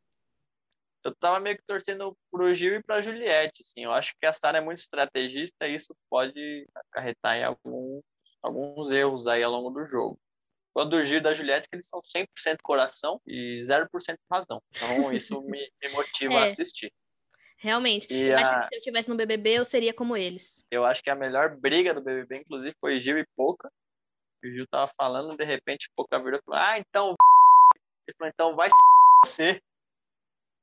Eu tava meio que torcendo pro Gil e pra Juliette, assim. Eu acho que a Sara é muito estrategista e isso pode acarretar em alguns, alguns erros aí ao longo do jogo. Quando o Gil e da Juliette, que eles são 100% coração e 0% razão. Então isso me, me motiva é. a assistir. Realmente. E eu a... acho que se eu tivesse no BBB, eu seria como eles. Eu acho que a melhor briga do BBB, inclusive, foi Gil e Pouca o Gil tava falando, de repente, pouca virou e falou, ah, então. Ele falou, então vai você.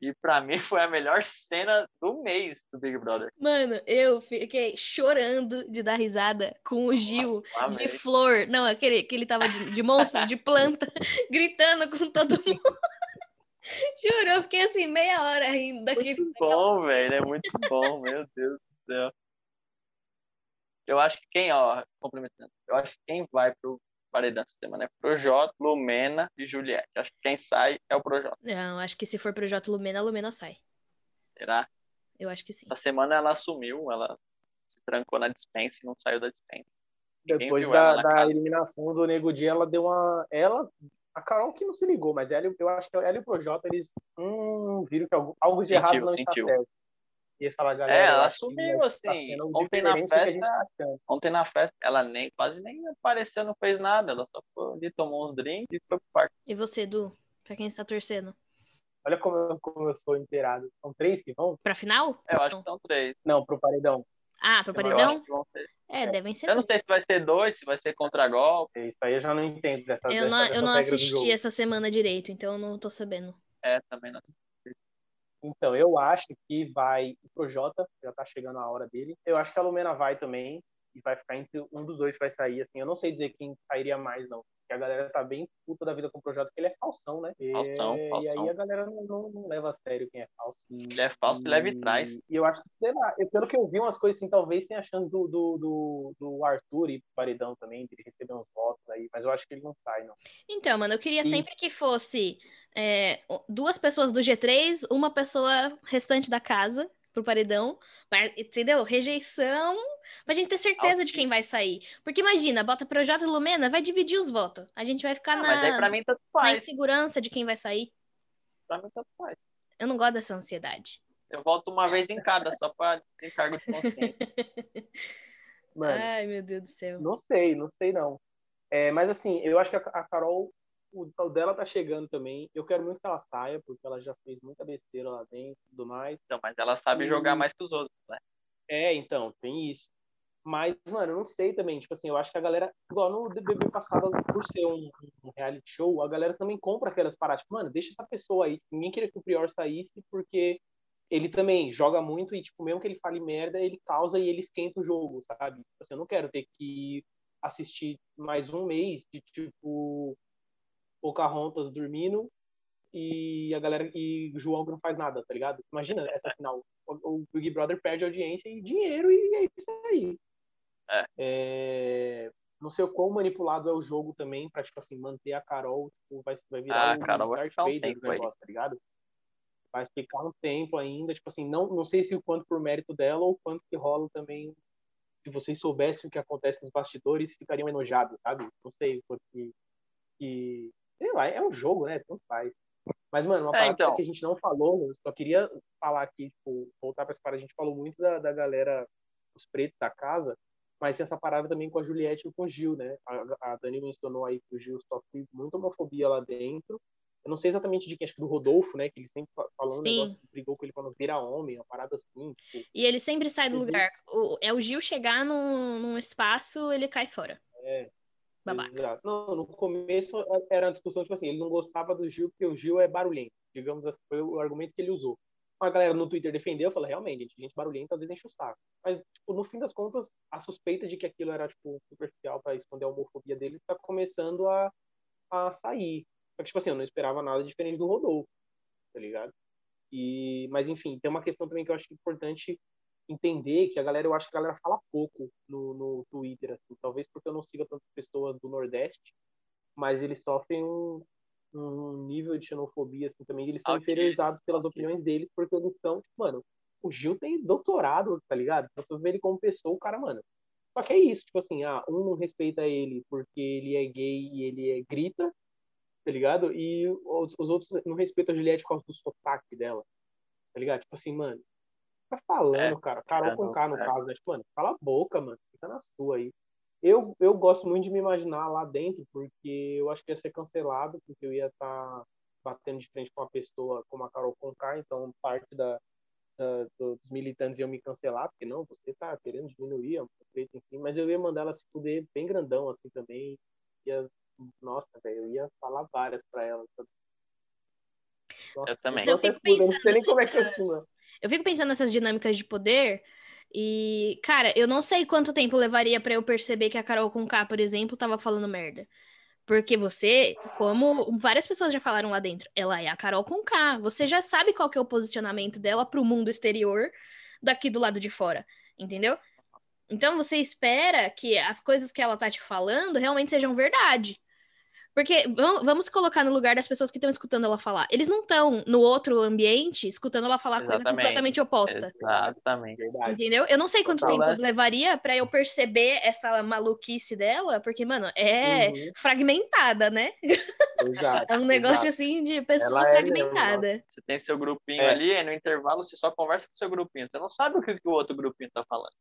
E pra mim foi a melhor cena do mês do Big Brother. Mano, eu fiquei chorando de dar risada com o Gil Nossa, de flor. Não, aquele que ele tava de, de monstro, de planta, gritando com todo mundo. Juro, eu fiquei assim meia hora rindo daquele. Muito bom, velho. É muito bom, meu Deus do céu. Eu acho que quem, ó, complementando, eu acho que quem vai pro paredão essa semana é Projota, Lumena e Juliette. Acho que quem sai é o Projota. Não, acho que se for Projota Lumena, a Lumena sai. Será? Eu acho que sim. Essa semana ela assumiu, ela se trancou na dispensa e não saiu da dispensa. Depois da, da eliminação do Nego Dia, ela deu uma. Ela, a Carol que não se ligou, mas ela, eu acho que ela e o Projota, eles hum, viram que algo, algo de sentiu, errado não sentiu. está certo. E falar, galera, é, ela sumiu, tá assim. Tá ontem na festa, tá ontem na festa, ela nem quase nem apareceu, não fez nada. Ela só foi ali, tomou uns drinks e foi pro parque. E você, Edu? Pra quem está torcendo? Olha como eu, como eu sou inteirado. São três que vão? Pra final? É, eu acho que são três. Não, pro paredão. Ah, pro paredão? É, é, devem ser. Eu não sei se vai ser dois, se vai ser contra-golpe. Isso aí eu já não entendo dessa Eu não, eu não assisti essa semana direito, então eu não tô sabendo. É, também não. Então, eu acho que vai o Projota, já tá chegando a hora dele. Eu acho que a Lumena vai também, e vai ficar entre um dos dois que vai sair, assim. Eu não sei dizer quem sairia mais, não. Porque a galera tá bem puta da vida com o Projota, porque ele é falsão, né? Falsão, e, falsão. E aí a galera não, não, não, leva a sério quem é falso. Ele é falso e leva e traz. E eu acho que, sei lá, eu, pelo que eu vi umas coisas assim, talvez tenha a chance do, do, do, do Arthur ir pro paredão também, de receber uns votos aí, mas eu acho que ele não sai, não. Então, mano, eu queria e... sempre que fosse é, duas pessoas do G3, uma pessoa restante da casa pro paredão, entendeu? Rejeição, pra gente ter certeza de quem vai sair. Porque imagina, bota Projota e Lumena, vai dividir os votos. A gente vai ficar ah, na, mas aí pra mim tanto faz. na insegurança de quem vai sair. Pra mim tanto faz. Eu não gosto dessa ansiedade. Eu volto uma vez em cada, só pra ter cargo de consciência. Mano, Ai, meu Deus do céu. Não sei, não sei não. É, mas assim, eu acho que a Carol o, o dela tá chegando também. Eu quero muito que ela saia, porque ela já fez muita besteira lá dentro e tudo mais. Então, mas ela sabe e... jogar mais que os outros, né? É, então, tem isso. Mas, mano, eu não sei também. Tipo assim, eu acho que a galera, igual no BBB passado, por ser um, um reality show, a galera também compra aquelas paradas. Tipo, mano, deixa essa pessoa aí. Ninguém queria que o Prior saísse, porque ele também joga muito e, tipo, mesmo que ele fale merda, ele causa e ele esquenta o jogo, sabe? Tipo assim, eu não quero ter que assistir mais um mês de, tipo, Pocahontas dormindo e a galera e João que não faz nada, tá ligado? Imagina essa final. O, o Big Brother perde audiência e dinheiro e é isso aí. É. É, não sei o quão manipulado é o jogo também pra, tipo assim, manter a Carol, tipo, vai, vai virar ah, o Carol Darth Vader um do negócio, tá ligado? Vai ficar um tempo ainda, tipo assim, não, não sei se o quanto por mérito dela ou quanto que rola também. Se vocês soubessem o que acontece nos bastidores, ficariam enojados, sabe? Não sei, porque que sei lá, é um jogo, né? Tanto faz. Mas, mano, uma é, então... que a gente não falou, só queria falar aqui, tipo, voltar pra essa parada, a gente falou muito da, da galera, os pretos da casa, mas essa parada também com a Juliette e com o Gil, né? A, a Dani mencionou aí que o Gil sofre muita homofobia lá dentro. Eu não sei exatamente de quem, acho que do Rodolfo, né? Que ele sempre falou um negócio que brigou com ele quando vira homem, uma parada assim. Tipo... E ele sempre sai do lugar. O, é o Gil chegar num, num espaço, ele cai fora. É, Babaca. Exato. Não, no começo era uma discussão, tipo assim, ele não gostava do Gil porque o Gil é barulhento. Digamos assim, foi o argumento que ele usou. A galera no Twitter defendeu, falou, realmente, gente, gente barulhenta às vezes enche o saco. Mas, tipo, no fim das contas, a suspeita de que aquilo era, tipo, superficial para esconder a homofobia dele tá começando a, a sair. Só que, tipo assim, eu não esperava nada diferente do Rodolfo, tá ligado? E, mas, enfim, tem uma questão também que eu acho importante entender, que a galera, eu acho que a galera fala pouco no, no Twitter, assim, talvez porque eu não siga tantas pessoas do Nordeste, mas eles sofrem um, um nível de xenofobia, assim, também, eles são inferiorizados pelas opiniões deles, porque eles são, mano, o Gil tem doutorado, tá ligado? Você vê ele como pessoa, o cara, mano. Só que é isso, tipo assim, ah, um não respeita ele porque ele é gay e ele é grita, tá ligado? E os, os outros não respeitam a Juliette por causa do sotaque dela, tá ligado? Tipo assim, mano, tá falando, é, cara. Carol é, com K, no é. caso, né? Tipo, mano, cala a boca, mano. Fica na sua aí. Eu, eu gosto muito de me imaginar lá dentro, porque eu acho que ia ser cancelado, porque eu ia estar tá batendo de frente com uma pessoa como a Carol Conká, então parte da, da, dos militantes iam me cancelar, porque não, você tá querendo diminuir preto, enfim, mas eu ia mandar ela se fuder bem grandão, assim, também. Ia, nossa, velho, eu ia falar várias pra ela. Nossa, eu também. eu fico pensando, não sei nem como é que eu eu fico pensando nessas dinâmicas de poder e, cara, eu não sei quanto tempo levaria para eu perceber que a Carol com K, por exemplo, tava falando merda. Porque você, como várias pessoas já falaram lá dentro, ela é a Carol com K. Você já sabe qual que é o posicionamento dela pro mundo exterior daqui do lado de fora, entendeu? Então você espera que as coisas que ela tá te falando realmente sejam verdade. Porque vamos colocar no lugar das pessoas que estão escutando ela falar. Eles não estão no outro ambiente escutando ela falar Exatamente. coisa completamente oposta. Exatamente. Entendeu? Eu não sei quanto tempo levaria para eu perceber essa maluquice dela, porque, mano, é uhum. fragmentada, né? Exato, é um negócio exato. assim de pessoa ela é fragmentada. É você tem seu grupinho é. ali, no intervalo você só conversa com seu grupinho. Você não sabe o que, que o outro grupinho tá falando.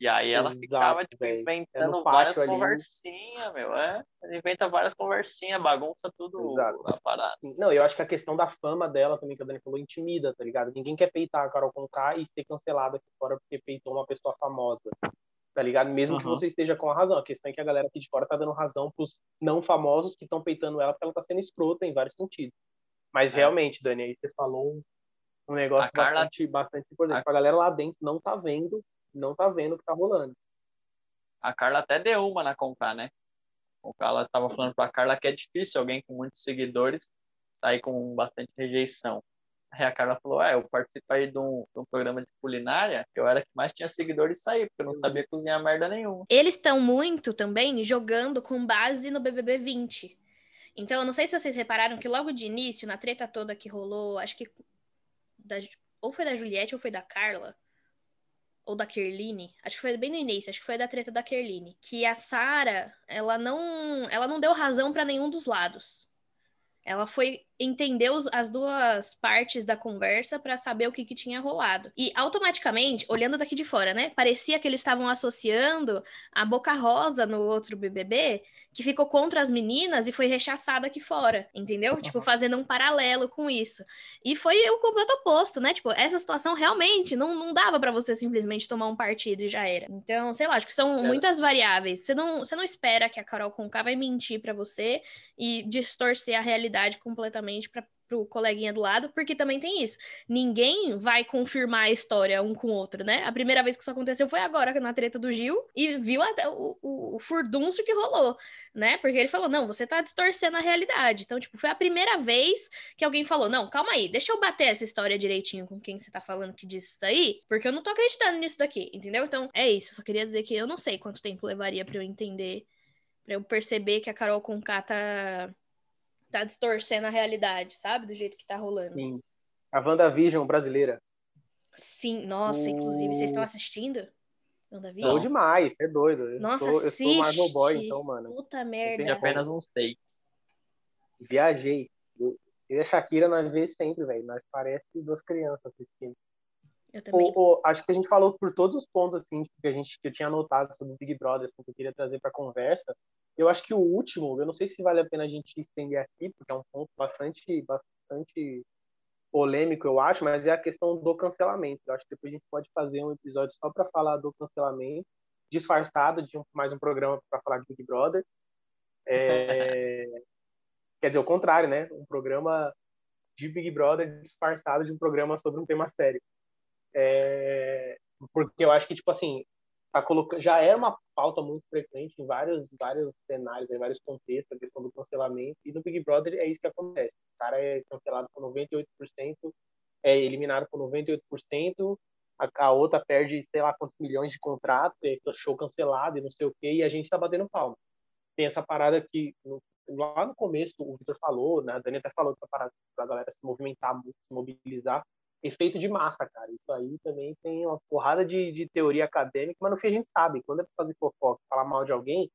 E aí ela Exato, ficava tipo, inventando é várias conversinhas, meu. É, ela inventa várias conversinhas, bagunça tudo Exato. na parada. Não, eu acho que a questão da fama dela também, que a Dani falou, intimida, tá ligado? Ninguém quer peitar a Carol Conká e ser cancelada aqui fora porque peitou uma pessoa famosa. Tá ligado? Mesmo uhum. que você esteja com a razão. A questão é que a galera aqui de fora tá dando razão pros não famosos que estão peitando ela porque ela tá sendo escrota em vários sentidos. Mas é. realmente, Dani, aí você falou um negócio Carla... bastante, bastante importante. A... a galera lá dentro não tá vendo não tá vendo o que tá rolando. A Carla até deu uma na comprar, né? O Carla tava falando pra Carla que é difícil alguém com muitos seguidores sair com bastante rejeição. Aí a Carla falou: É, eu participei de um, de um, programa de culinária, eu era que mais tinha seguidores saí, porque eu não sabia cozinhar merda nenhuma. Eles estão muito também jogando com base no BBB 20. Então, eu não sei se vocês repararam que logo de início, na treta toda que rolou, acho que. Da, ou foi da Juliette ou foi da Carla ou da Kerline, acho que foi bem no início, acho que foi da treta da Kerline, que a Sara, ela não, ela não deu razão para nenhum dos lados. Ela foi entender os, as duas partes da conversa para saber o que, que tinha rolado. E automaticamente, olhando daqui de fora, né, parecia que eles estavam associando a Boca Rosa no outro BBB, que ficou contra as meninas e foi rechaçada aqui fora, entendeu? Uhum. Tipo, fazendo um paralelo com isso. E foi o completo oposto, né? Tipo, essa situação realmente não, não dava para você simplesmente tomar um partido e já era. Então, sei lá, acho que são é. muitas variáveis. Você não, você não espera que a Carol Conká vai mentir para você e distorcer a realidade completamente para pro coleguinha do lado, porque também tem isso. Ninguém vai confirmar a história um com o outro, né? A primeira vez que isso aconteceu foi agora, na treta do Gil, e viu até o, o, o furdunço que rolou, né? Porque ele falou, não, você tá distorcendo a realidade. Então, tipo, foi a primeira vez que alguém falou, não, calma aí, deixa eu bater essa história direitinho com quem você tá falando que disse isso aí, porque eu não tô acreditando nisso daqui, entendeu? Então, é isso. Só queria dizer que eu não sei quanto tempo levaria para eu entender, para eu perceber que a Carol Conká tá tá distorcendo a realidade, sabe? Do jeito que tá rolando. Sim. A WandaVision brasileira. Sim, nossa, inclusive, vocês estão assistindo? WandaVision? Tô demais, é doido. Nossa, eu sou, eu sou Marvel Boy, então, mano. Puta merda. Tem apenas uns takes. Viajei. Eu, e a Shakira nós vemos sempre, velho. Nós parece duas crianças assistindo. Eu também. O, o, acho que a gente falou por todos os pontos assim que a gente que eu tinha anotado sobre o Big Brother, assim, que eu queria trazer para conversa. Eu acho que o último, eu não sei se vale a pena a gente estender aqui, porque é um ponto bastante, bastante polêmico, eu acho, mas é a questão do cancelamento. Eu acho que depois a gente pode fazer um episódio só para falar do cancelamento, disfarçado de um, mais um programa para falar de Big Brother. É... Quer dizer, o contrário, né? Um programa de Big Brother disfarçado de um programa sobre um tema sério. É... Porque eu acho que, tipo assim, tá colocando, já era uma pauta muito frequente em vários, vários cenários, em vários contextos, a questão do cancelamento. E no Big Brother é isso que acontece. O cara é cancelado por 98%, é eliminado por 98%, a, a outra perde, sei lá, quantos milhões de contrato, é show cancelado e não sei o quê, e a gente tá batendo palma. Tem essa parada que, no, lá no começo, o Victor falou, né, a Dani até falou dessa parada pra galera se movimentar, se mobilizar, efeito de massa, cara. Isso aí também tem uma porrada de, de teoria acadêmica, mas no fim a gente sabe, quando é pra fazer fofoca, falar mal de alguém,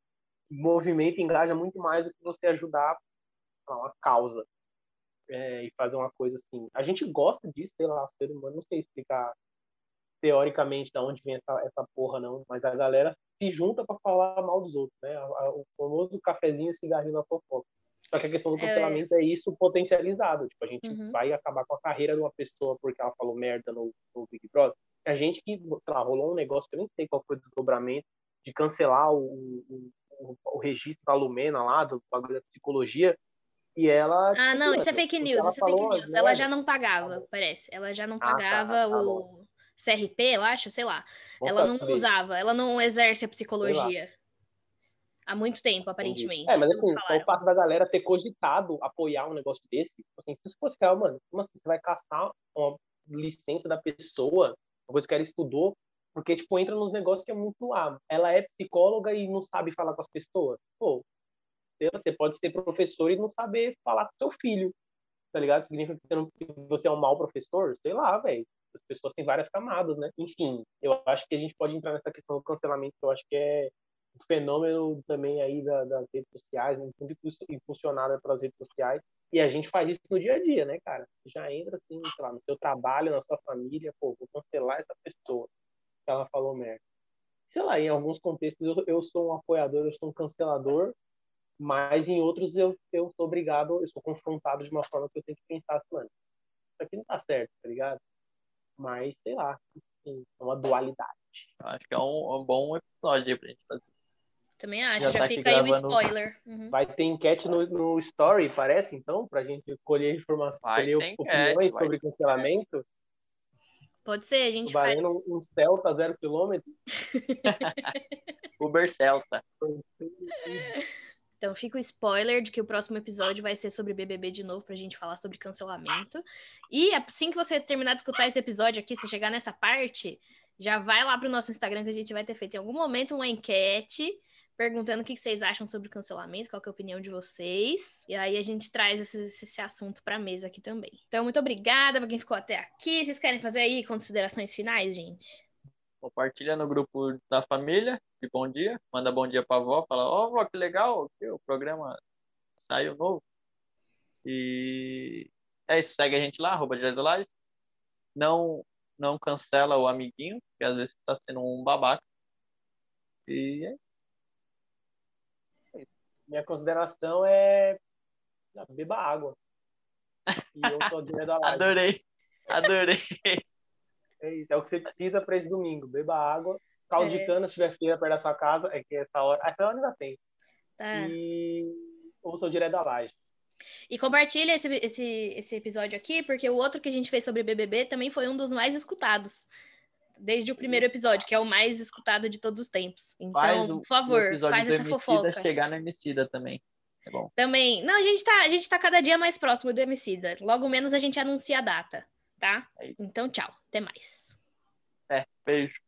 movimento engaja muito mais do que você ajudar uma causa é, e fazer uma coisa assim. A gente gosta disso, sei lá, ser humano, não sei explicar teoricamente de onde vem essa, essa porra, não, mas a galera se junta para falar mal dos outros, né? O famoso cafezinho e cigarrinho na fofoca. Só que a questão do é. cancelamento é, é isso potencializado. Tipo, a gente uhum. vai acabar com a carreira de uma pessoa porque ela falou merda no, no Big Brother. A gente que, sei lá, rolou um negócio que eu nem sei qual foi o desdobramento de cancelar o, o, o, o registro da Lumena lá, do bagulho da psicologia, e ela. Ah, tipo, não, isso é fake news, isso é fake news. Ela já não pagava, parece. Ela já não pagava ah, tá, tá, o CRP, eu acho, sei lá. ela não usava, ela não exerce a psicologia. Há muito tempo, aparentemente. É, mas assim, o fato da galera ter cogitado apoiar um negócio desse, tipo assim, se isso fosse real, mano, como assim? Você vai caçar uma licença da pessoa, uma coisa que ela estudou, porque, tipo, entra nos negócios que é muito ah, Ela é psicóloga e não sabe falar com as pessoas. Pô, você pode ser professor e não saber falar com seu filho, tá ligado? Significa que você, não, que você é um mau professor? Sei lá, velho. As pessoas têm várias camadas, né? Enfim, eu acho que a gente pode entrar nessa questão do cancelamento, que eu acho que é fenômeno também aí da, das redes sociais, muito impulsionada pelas redes sociais. E a gente faz isso no dia a dia, né, cara? Já entra assim, sei lá, no seu trabalho, na sua família, pô, vou cancelar essa pessoa que ela falou merda. Sei lá, em alguns contextos eu, eu sou um apoiador, eu sou um cancelador, mas em outros eu, eu sou obrigado, eu sou confrontado de uma forma que eu tenho que pensar assim, mano, isso aqui não tá certo, tá ligado? Mas, sei lá, enfim, é uma dualidade. Acho que é um, um bom episódio pra gente fazer. Também acho, já, já tá fica aí o spoiler. Uhum. Vai ter enquete no, no Story, parece, então, pra gente colher informações, colher opiniões sobre cancelamento. Pode ser, a gente faz. Um, um Celta zero quilômetro. Uber Celta. Então fica o spoiler de que o próximo episódio vai ser sobre BBB de novo pra gente falar sobre cancelamento. E assim que você terminar de escutar esse episódio aqui, se chegar nessa parte, já vai lá pro nosso Instagram que a gente vai ter feito em algum momento uma enquete perguntando o que vocês acham sobre o cancelamento, qual é a opinião de vocês. E aí a gente traz esse, esse assunto pra mesa aqui também. Então, muito obrigada pra quem ficou até aqui. Vocês querem fazer aí considerações finais, gente? Compartilha no grupo da família de bom dia, manda bom dia pra avó, fala, ó, oh, vó, que legal, que o programa saiu novo. E é isso, segue a gente lá, arroba Direto Não, não cancela o amiguinho, que às vezes tá sendo um babaca. E é. Minha consideração é beba água. E eu tô direto da live. Adorei, adorei. É isso, é o que você precisa para esse domingo. Beba água. Caldo é. de cana, se tiver feira perto da sua casa, é que essa hora. Essa hora ainda tem. Tá. E ouça o direto da laje. E compartilha esse, esse, esse episódio aqui, porque o outro que a gente fez sobre BBB também foi um dos mais escutados. Desde o primeiro episódio, que é o mais escutado de todos os tempos. Então, faz por favor, faz essa fofoca. chegar no Emicida também. É bom. Também. Não, a gente, tá, a gente tá cada dia mais próximo do Emicida. Logo menos a gente anuncia a data tá? É então, tchau. Até mais. É, beijo.